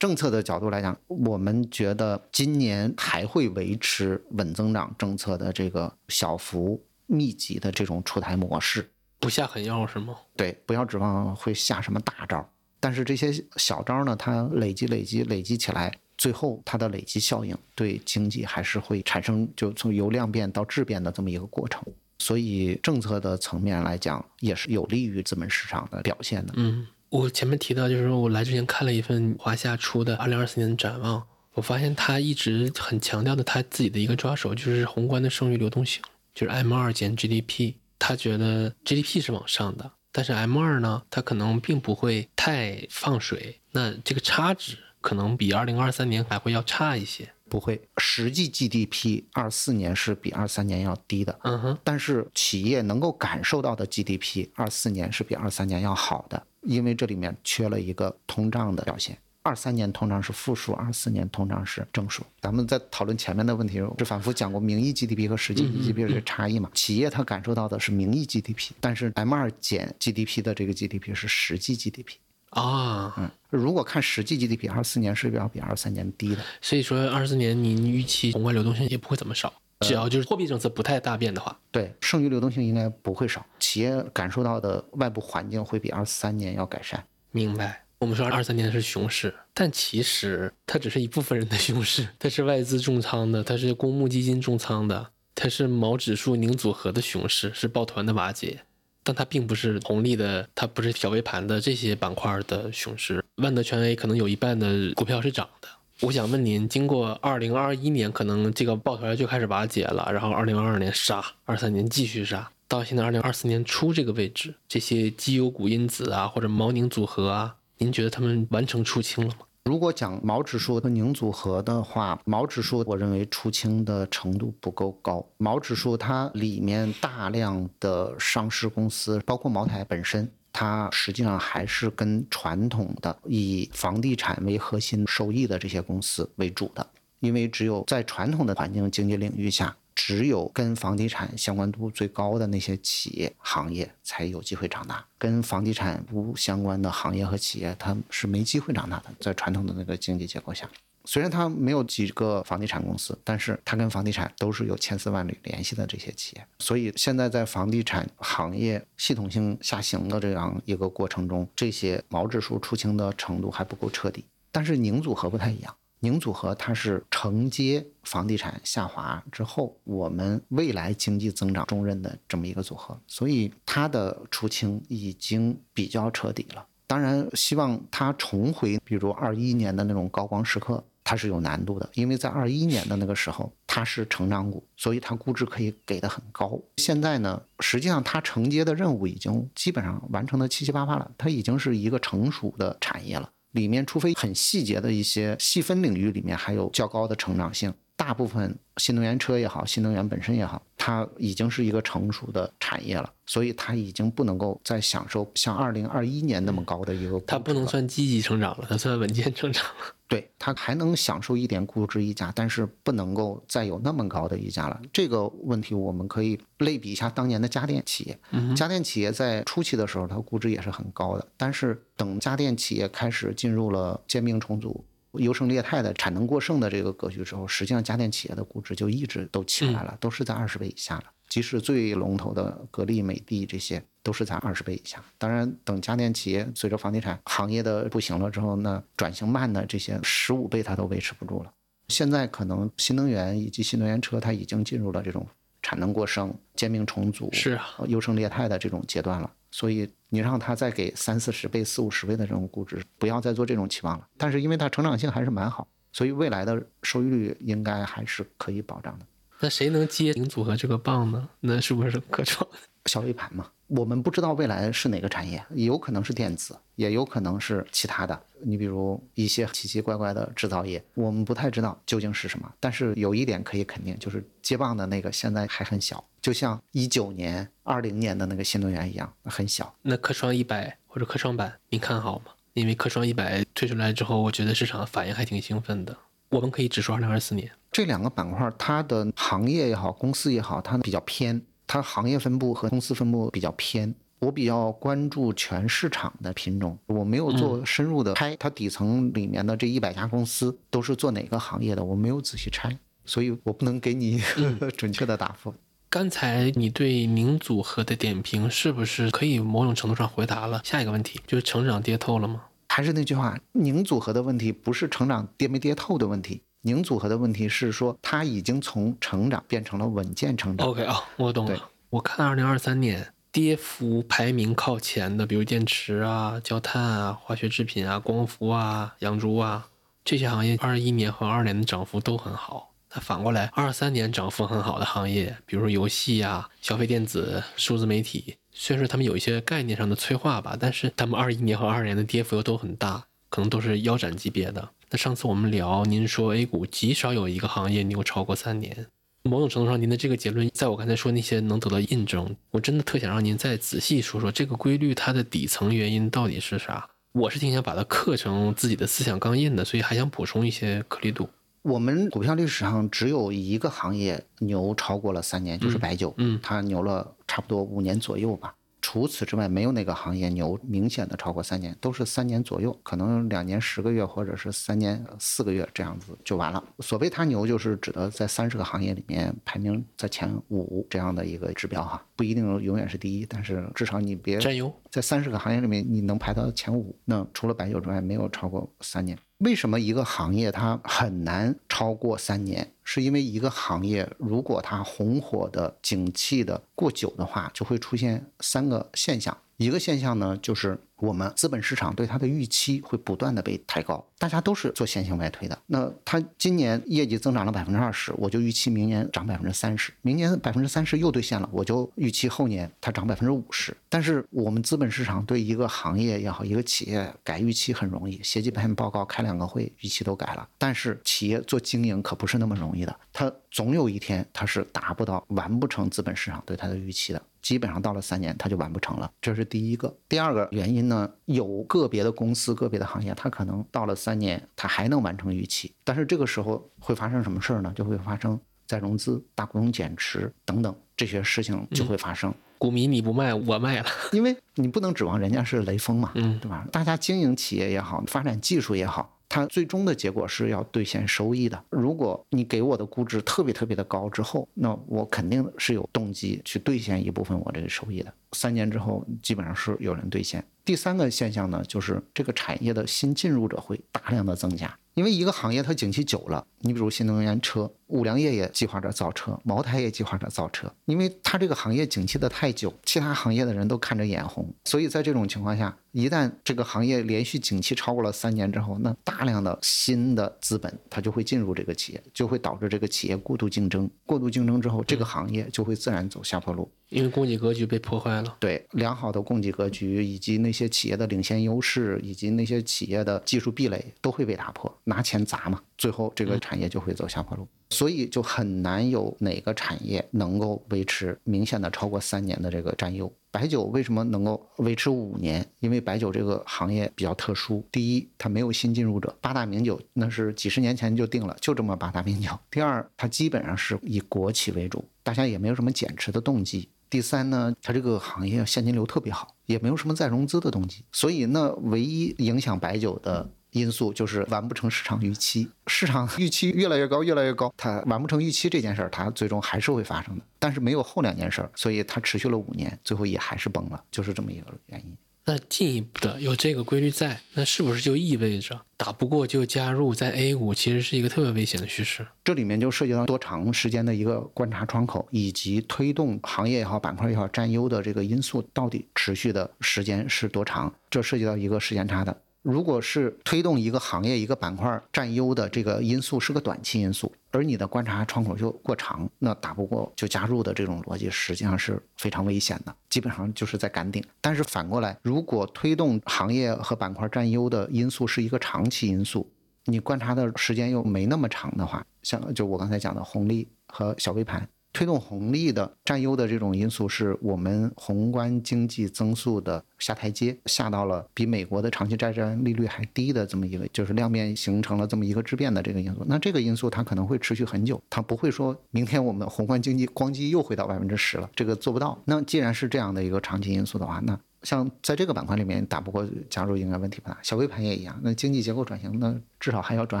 B: 政策的角度来讲，我们觉得今年还会维持稳增长政策的这个小幅密集的这种出台模式，
A: 不下狠药是吗？
B: 对，不要指望会下什么大招。但是这些小招呢，它累积、累积、累积起来，最后它的累积效应对经济还是会产生，就从由量变到质变的这么一个过程。所以政策的层面来讲，也是有利于资本市场的表现的。
A: 嗯，我前面提到，就是说我来之前看了一份华夏出的二零二四年的展望，我发现他一直很强调的他自己的一个抓手，就是宏观的剩余流动性，就是 M 二减 GDP。他觉得 GDP 是往上的，但是 M 二呢，它可能并不会太放水，那这个差值可能比二零二三年还会要差一些。
B: 不会，实际 GDP 二四年是比二三年要低的，
A: 嗯哼，
B: 但是企业能够感受到的 GDP 二四年是比二三年要好的，因为这里面缺了一个通胀的表现。二三年通常是负数，二四年通常是正数。咱们在讨论前面的问题时，是反复讲过名义 GDP 和实际 GDP 这个差异嘛？企业它感受到的是名义 GDP，但是 M 二减 GDP 的这个 GDP 是实际 GDP
A: 啊。
B: 嗯，如果看实际 GDP，二四年是要比二三年低的。
A: 所以说，二四年您预期宏观流动性也不会怎么少，只要就是货币政策不太大变的话，
B: 对，剩余流动性应该不会少。企业感受到的外部环境会比二三年要改善。
A: 明白。我们说二三年是熊市，但其实它只是一部分人的熊市，它是外资重仓的，它是公募基金重仓的，它是毛指数拧组合的熊市，是抱团的瓦解，但它并不是红利的，它不是小微盘的这些板块的熊市。万德全 A 可能有一半的股票是涨的。我想问您，经过二零二一年可能这个抱团就开始瓦解了，然后二零二二年杀，二三年继续杀，到现在二零二四年初这个位置，这些绩优股因子啊，或者毛宁组合啊。您觉得他们完成出清了吗？
B: 如果讲毛指数和宁组合的话，毛指数我认为出清的程度不够高。毛指数它里面大量的上市公司，包括茅台本身，它实际上还是跟传统的以房地产为核心收益的这些公司为主的，因为只有在传统的环境经济领域下。只有跟房地产相关度最高的那些企业行业才有机会长大，跟房地产不相关的行业和企业，它是没机会长大的。在传统的那个经济结构下，虽然它没有几个房地产公司，但是它跟房地产都是有千丝万缕联系的这些企业。所以现在在房地产行业系统性下行的这样一个过程中，这些毛指数出清的程度还不够彻底。但是宁组合不太一样。宁组合它是承接房地产下滑之后，我们未来经济增长重任的这么一个组合，所以它的出清已经比较彻底了。当然，希望它重回比如二一年的那种高光时刻，它是有难度的，因为在二一年的那个时候它是成长股，所以它估值可以给的很高。现在呢，实际上它承接的任务已经基本上完成的七七八八了，它已经是一个成熟的产业了。里面，除非很细节的一些细分领域里面还有较高的成长性，大部分新能源车也好，新能源本身也好，它已经是一个成熟的产业了，所以它已经不能够再享受像二零二一年那么高的一个。
A: 它不能算积极成长了，它算稳健成长了。
B: 对它还能享受一点估值溢价，但是不能够再有那么高的溢价了。这个问题我们可以类比一下当年的家电企业。家电企业在初期的时候，它估值也是很高的，但是等家电企业开始进入了兼并重组、优胜劣汰的产能过剩的这个格局之后，实际上家电企业的估值就一直都起来了，都是在二十倍以下了。即使最龙头的格力、美的这些。都是在二十倍以下。当然，等家电企业随着房地产行业的不行了之后，那转型慢的这些十五倍它都维持不住了。现在可能新能源以及新能源车它已经进入了这种产能过剩、兼并重组、
A: 是啊，
B: 优胜劣汰的这种阶段了。所以你让他再给三四十倍、四五十倍的这种估值，不要再做这种期望了。但是因为它成长性还是蛮好，所以未来的收益率应该还是可以保障的。
A: 那谁能接零组合这个棒呢？那是不是科创？
B: 小微盘嘛，我们不知道未来是哪个产业，有可能是电子，也有可能是其他的。你比如一些奇奇怪怪的制造业，我们不太知道究竟是什么。但是有一点可以肯定，就是接棒的那个现在还很小，就像一九年、二零年的那个新能源一样，很小。
A: 那科创一百或者科创板，您看好吗？因为科创一百推出来之后，我觉得市场反应还挺兴奋的。我们可以只说二零二四年
B: 这两个板块，它的行业也好，公司也好，它比较偏。它行业分布和公司分布比较偏，我比较关注全市场的品种，我没有做深入的拆，它底层里面的这一百家公司都是做哪个行业的，我没有仔细拆，所以我不能给你 <laughs> 准确的答复。
A: 刚才你对宁组合的点评是不是可以某种程度上回答了下一个问题，就是成长跌透了吗？
B: 还是那句话，宁组合的问题不是成长跌没跌透的问题。宁组合的问题是说，它已经从成长变成了稳健成长。
A: OK 啊，我懂了。我看二零二三年跌幅排名靠前的，比如电池啊、焦炭啊、化学制品啊、光伏啊、养猪啊这些行业，二一年和二年的涨幅都很好。那反过来，二三年涨幅很好的行业，比如说游戏啊、消费电子、数字媒体，虽然说他们有一些概念上的催化吧，但是他们二一年和二年的跌幅又都很大，可能都是腰斩级别的。那上次我们聊，您说 A 股极少有一个行业牛超过三年。某种程度上，您的这个结论，在我刚才说那些能得到印证。我真的特想让您再仔细说说这个规律，它的底层原因到底是啥？我是挺想把它刻成自己的思想钢印的，所以还想补充一些颗粒度。
B: 我们股票历史上只有一个行业牛超过了三年，就是白酒，
A: 嗯，
B: 它牛了差不多五年左右吧。除此之外，没有哪个行业牛明显的超过三年，都是三年左右，可能两年十个月或者是三年四个月这样子就完了。所谓它牛，就是指的在三十个行业里面排名在前五这样的一个指标哈，不一定永远是第一，但是至少你别
A: 占优，
B: 在三十个行业里面你能排到前五，那除了白酒之外，没有超过三年。为什么一个行业它很难超过三年？是因为一个行业如果它红火的、景气的过久的话，就会出现三个现象。一个现象呢，就是我们资本市场对它的预期会不断的被抬高。大家都是做线性外推的，那它今年业绩增长了百分之二十，我就预期明年涨百分之三十，明年百分之三十又兑现了，我就预期后年它涨百分之五十。但是我们资本市场对一个行业也好，一个企业改预期很容易，写几篇报告，开两个会，预期都改了。但是企业做经营可不是那么容易的，它总有一天它是达不到、完不成资本市场对它的预期的。基本上到了三年，它就完不成了，这是第一个。第二个原因呢，有个别的公司、个别的行业，它可能到了三年，它还能完成预期，但是这个时候会发生什么事儿呢？就会发生再融资、大股东减持等等这些事情就会发生。
A: 股民你不卖，我卖了，
B: 因为你不能指望人家是雷锋嘛，
A: 嗯，
B: 对吧？大家经营企业也好，发展技术也好。它最终的结果是要兑现收益的。如果你给我的估值特别特别的高之后，那我肯定是有动机去兑现一部分我这个收益的。三年之后，基本上是有人兑现。第三个现象呢，就是这个产业的新进入者会大量的增加。因为一个行业它景气久了，你比如新能源车，五粮液也计划着造车，茅台也计划着造车，因为它这个行业景气的太久，其他行业的人都看着眼红，所以在这种情况下，一旦这个行业连续景气超过了三年之后，那大量的新的资本它就会进入这个企业，就会导致这个企业过度竞争，过度竞争之后，这个行业就会自然走下坡路。
A: 因为供给格局被破坏了。
B: 对，良好的供给格局以及那些企业的领先优势，以及那些企业的技术壁垒都会被打破，拿钱砸嘛，最后这个产业就会走下坡路。所以就很难有哪个产业能够维持明显的超过三年的这个占优。白酒为什么能够维持五年？因为白酒这个行业比较特殊。第一，它没有新进入者，八大名酒那是几十年前就定了，就这么八大名酒。第二，它基本上是以国企为主，大家也没有什么减持的动机。第三呢，它这个行业现金流特别好，也没有什么再融资的动机，所以那唯一影响白酒的因素就是完不成市场预期。市场预期越来越高，越来越高，它完不成预期这件事儿，它最终还是会发生的。但是没有后两件事儿，所以它持续了五年，最后也还是崩了，就是这么一个原因。
A: 那进一步的有这个规律在，那是不是就意味着打不过就加入，在 A 股其实是一个特别危险的趋势？
B: 这里面就涉及到多长时间的一个观察窗口，以及推动行业也好、板块也好占优的这个因素到底持续的时间是多长？这涉及到一个时间差的。如果是推动一个行业、一个板块占优的这个因素是个短期因素，而你的观察窗口就过长，那打不过就加入的这种逻辑实际上是非常危险的，基本上就是在赶顶。但是反过来，如果推动行业和板块占优的因素是一个长期因素，你观察的时间又没那么长的话，像就我刚才讲的红利和小微盘。推动红利的占优的这种因素，是我们宏观经济增速的下台阶，下到了比美国的长期债券利率还低的这么一个，就是量变形成了这么一个质变的这个因素。那这个因素它可能会持续很久，它不会说明天我们宏观经济咣叽又回到百分之十了，这个做不到。那既然是这样的一个长期因素的话，那。像在这个板块里面打不过加入应该问题不大，小微盘也一样。那经济结构转型，呢至少还要转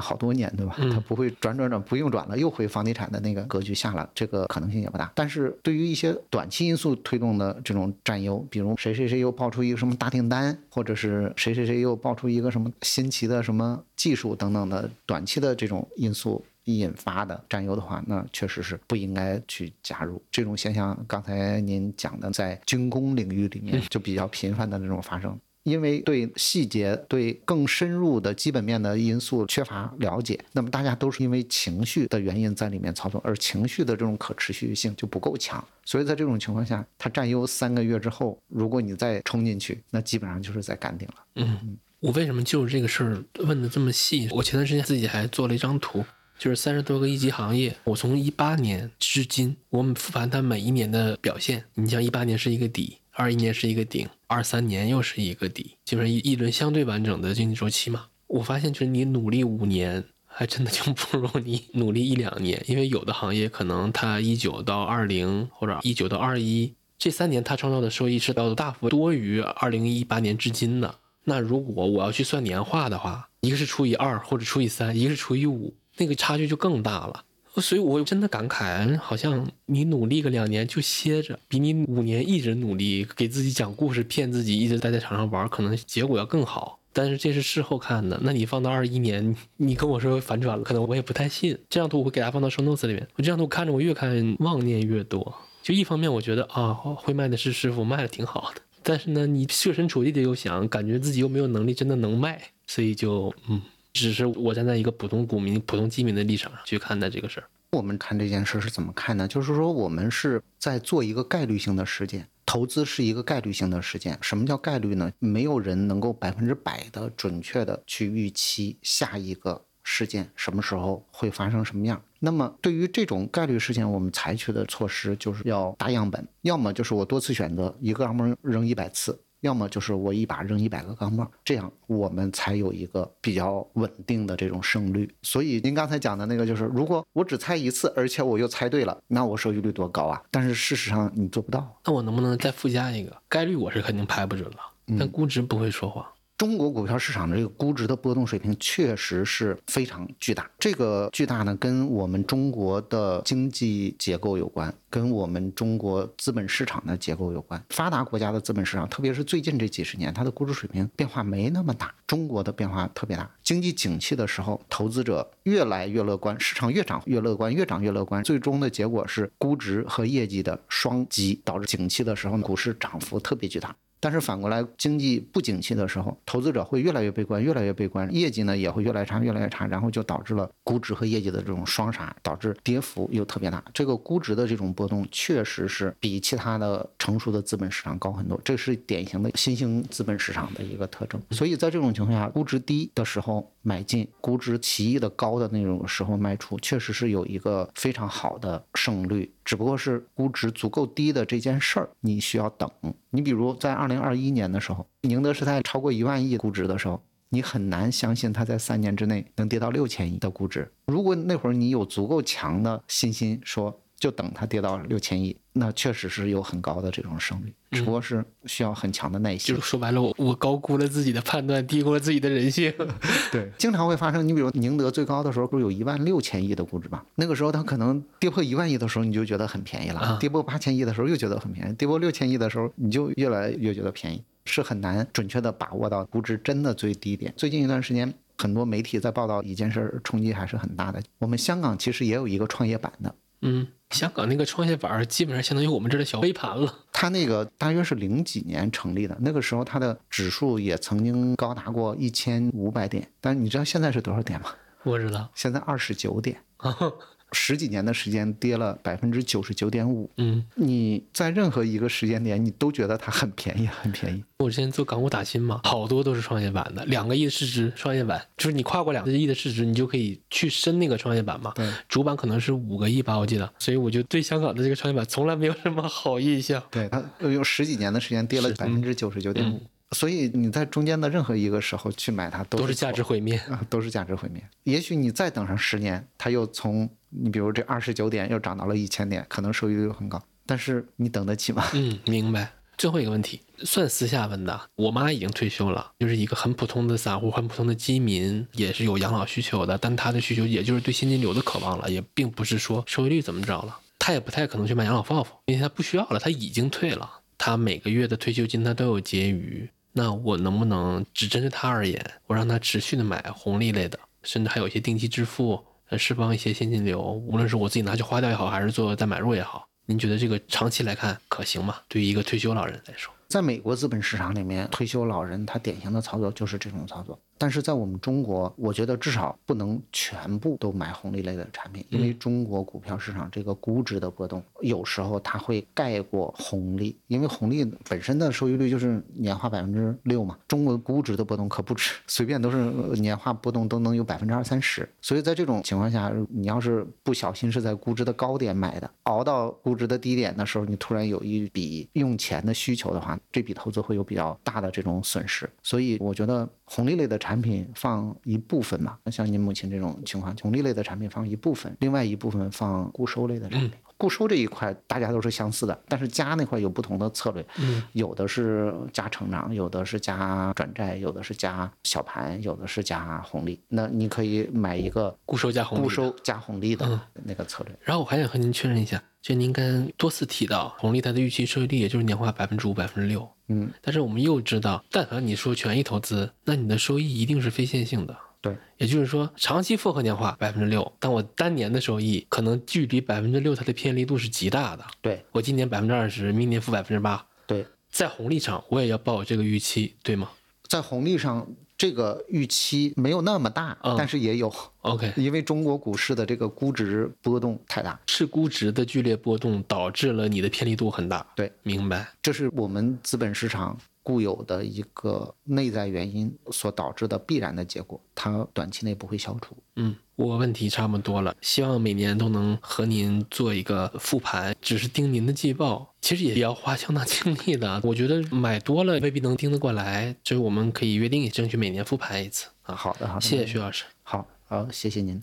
B: 好多年，对吧？它不会转转转不用转了，又回房地产的那个格局下了，这个可能性也不大。但是对于一些短期因素推动的这种占优，比如谁谁谁又爆出一个什么大订单，或者是谁谁谁又爆出一个什么新奇的什么技术等等的短期的这种因素。引发的占优的话，那确实是不应该去加入这种现象。刚才您讲的，在军工领域里面就比较频繁的那种发生。因为对细节、对更深入的基本面的因素缺乏了解，那么大家都是因为情绪的原因在里面操作，而情绪的这种可持续性就不够强，所以在这种情况下，它占优三个月之后，如果你再冲进去，那基本上就是在干顶了。
A: 嗯，我为什么就这个事儿问的这么细？我前段时间自己还做了一张图，就是三十多个一级行业，我从一八年至今，我们复盘它每一年的表现，你像一八年是一个底。二一年是一个顶，二三年又是一个底，就是一一轮相对完整的经济周期嘛。我发现，就是你努力五年，还真的就不如你努力一两年，因为有的行业可能它一九到二零或者一九到二一这三年，它创造的收益是要大幅多于二零一八年至今的。那如果我要去算年化的话，一个是除以二或者除以三，一个是除以五，那个差距就更大了。所以，我真的感慨，好像你努力个两年就歇着，比你五年一直努力给自己讲故事、骗自己一直待在场上玩，可能结果要更好。但是这是事后看的，那你放到二一年，<laughs> 你跟我说反转了，可能我也不太信。这张图我会给大家放到 show notes 里面。我这张图看着，我越看妄念越多。就一方面，我觉得啊，会卖的是师傅，卖的挺好的。但是呢，你设身处地的又想，感觉自己又没有能力真的能卖，所以就嗯。只是我站在一个普通股民、普通基民的立场上去看待这个事儿。
B: 我们看这件事是怎么看呢？就是说，我们是在做一个概率性的事件，投资是一个概率性的事件。什么叫概率呢？没有人能够百分之百的准确的去预期下一个事件什么时候会发生什么样。那么，对于这种概率事件，我们采取的措施就是要大样本，要么就是我多次选择，一个钢镚扔一百次。要么就是我一把扔一百个钢镚，这样我们才有一个比较稳定的这种胜率。所以您刚才讲的那个，就是如果我只猜一次，而且我又猜对了，那我收益率多高啊？但是事实上你做不到。
A: 那我能不能再附加一个概率？我是肯定拍不准了，但估值不会说谎。
B: 中国股票市场的这个估值的波动水平确实是非常巨大。这个巨大呢，跟我们中国的经济结构有关，跟我们中国资本市场的结构有关。发达国家的资本市场，特别是最近这几十年，它的估值水平变化没那么大。中国的变化特别大。经济景气的时候，投资者越来越乐观，市场越涨越乐观，越涨越乐观。最终的结果是估值和业绩的双击，导致景气的时候股市涨幅特别巨大。但是反过来，经济不景气的时候，投资者会越来越悲观，越来越悲观，业绩呢也会越来越差，越来越差，然后就导致了估值和业绩的这种双杀，导致跌幅又特别大。这个估值的这种波动，确实是比其他的成熟的资本市场高很多，这是典型的新兴资本市场的一个特征。所以在这种情况下，估值低的时候买进，估值奇异的高的那种时候卖出，确实是有一个非常好的胜率。只不过是估值足够低的这件事儿，你需要等。你比如在二零二一年的时候，宁德时代超过一万亿估值的时候，你很难相信它在三年之内能跌到六千亿的估值。如果那会儿你有足够强的信心，说。就等它跌到六千亿，那确实是有很高的这种胜率，只不过是需要很强的耐心。
A: 就是说白了，我我高估了自己的判断，低估了自己的人性。<laughs>
B: 对，经常会发生。你比如宁德最高的时候不是有一万六千亿的估值吗？那个时候它可能跌破一万亿的时候，你就觉得很便宜了；跌破八千亿的时候又觉得很便宜；跌破六千亿的时候，你就越来越觉得便宜。是很难准确的把握到估值真的最低点。最近一段时间，很多媒体在报道一件事，冲击还是很大的。我们香港其实也有一个创业板的。
A: 嗯，香港那个创业板基本上相当于我们这的小微盘了。
B: 它那个大约是零几年成立的，那个时候它的指数也曾经高达过一千五百点。但是你知道现在是多少点吗？
A: 我知道，
B: 现在二十九点。<laughs> 十几年的时间跌了百分之九十九点五。
A: 嗯，
B: 你在任何一个时间点，你都觉得它很便宜，<laughs> 很便宜。
A: 我之前做港股打新嘛，好多都是创业板的，两个亿的市值创业板，就是你跨过两个亿的市值，你就可以去申那个创业板嘛。
B: 对，
A: 主板可能是五个亿吧，我记得。所以我就对香港的这个创业板从来没有什么好印象。
B: 对，它用十几年的时间跌了百分之九十九点五。所以你在中间的任何一个时候去买它，
A: 都是价值毁灭
B: 啊，都是价值毁灭。也许你再等上十年，它又从你比如这二十九点又涨到了一千点，可能收益率很高，但是你等得起吗？<laughs>
A: 嗯，明白。最后一个问题，算私下问的。我妈已经退休了，就是一个很普通的散户，很普通的基民，也是有养老需求的，但她的需求也就是对现金流的渴望了，也并不是说收益率怎么着了。她也不太可能去买养老抱负，因为她不需要了，她已经退了，她每个月的退休金她都有结余。那我能不能只针对他而言，我让他持续的买红利类的，甚至还有一些定期支付，呃释放一些现金流，无论是我自己拿去花掉也好，还是做再买入也好，您觉得这个长期来看可行吗？对于一个退休老人来说，
B: 在美国资本市场里面，退休老人他典型的操作就是这种操作。但是在我们中国，我觉得至少不能全部都买红利类的产品，因为中国股票市场这个估值的波动，有时候它会盖过红利，因为红利本身的收益率就是年化百分之六嘛，中国估值的波动可不止，随便都是年化波动都能有百分之二三十。所以在这种情况下，你要是不小心是在估值的高点买的，熬到估值的低点的时候，你突然有一笔用钱的需求的话，这笔投资会有比较大的这种损失。所以我觉得红利类的产产品放一部分嘛，像您目前这种情况，红利类的产品放一部分，另外一部分放固收类的产品。固收这一块大家都是相似的，但是加那块有不同的策略，
A: 嗯，
B: 有的是加成长，有的是加转债，有的是加小盘，有的是加红利。那你可以买一个
A: 固收加红利，
B: 固收加红利的那个策略。
A: 然后我还想和您确认一下，就您刚多次提到红利它的预期收益率也就是年化百分之五、百分之六。
B: 嗯，
A: 但是我们又知道，但凡你说权益投资，那你的收益一定是非线性的。
B: 对，
A: 也就是说，长期复合年化百分之六，但我单年的收益可能距离百分之六它的偏离度是极大的。
B: 对
A: 我今年百分之二十，明年负百分之八。
B: 对，
A: 在红利上我也要抱有这个预期，对吗？
B: 在红利上。这个预期没有那么大，但是也有。
A: OK，
B: 因为中国股市的这个估值波动太大，
A: 是估值的剧烈波动导致了你的偏离度很大。
B: 对，
A: 明白。
B: 这是我们资本市场固有的一个内在原因所导致的必然的结果，它短期内不会消除。
A: 嗯。我问题差不多了，希望每年都能和您做一个复盘，只是盯您的季报，其实也比较花相当精力的。我觉得买多了未必能盯得过来，所以我们可以约定，争取每年复盘一次啊。
B: 好的，好的，
A: 谢谢徐老师。
B: 好，好，谢谢您。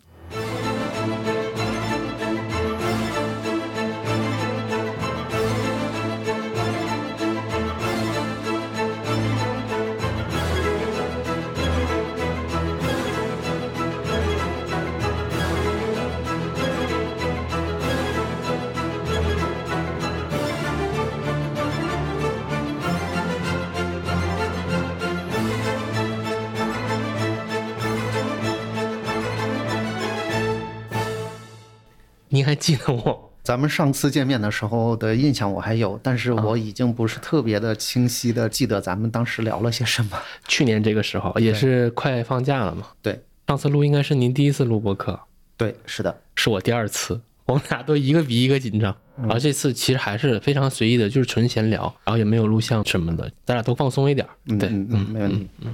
A: 还记得我？
B: 咱们上次见面的时候的印象我还有，但是我已经不是特别的清晰的记得咱们当时聊了些什么。
A: 去年这个时候也是快放假了嘛？
B: 对，
A: 上次录应该是您第一次录播客。
B: 对，是的，
A: 是我第二次。我们俩都一个比一个紧张，然后这次其实还是非常随意的，就是纯闲聊，然后也没有录像什么的，咱俩都放松一点。
B: 对，嗯，没问题。
A: 嗯，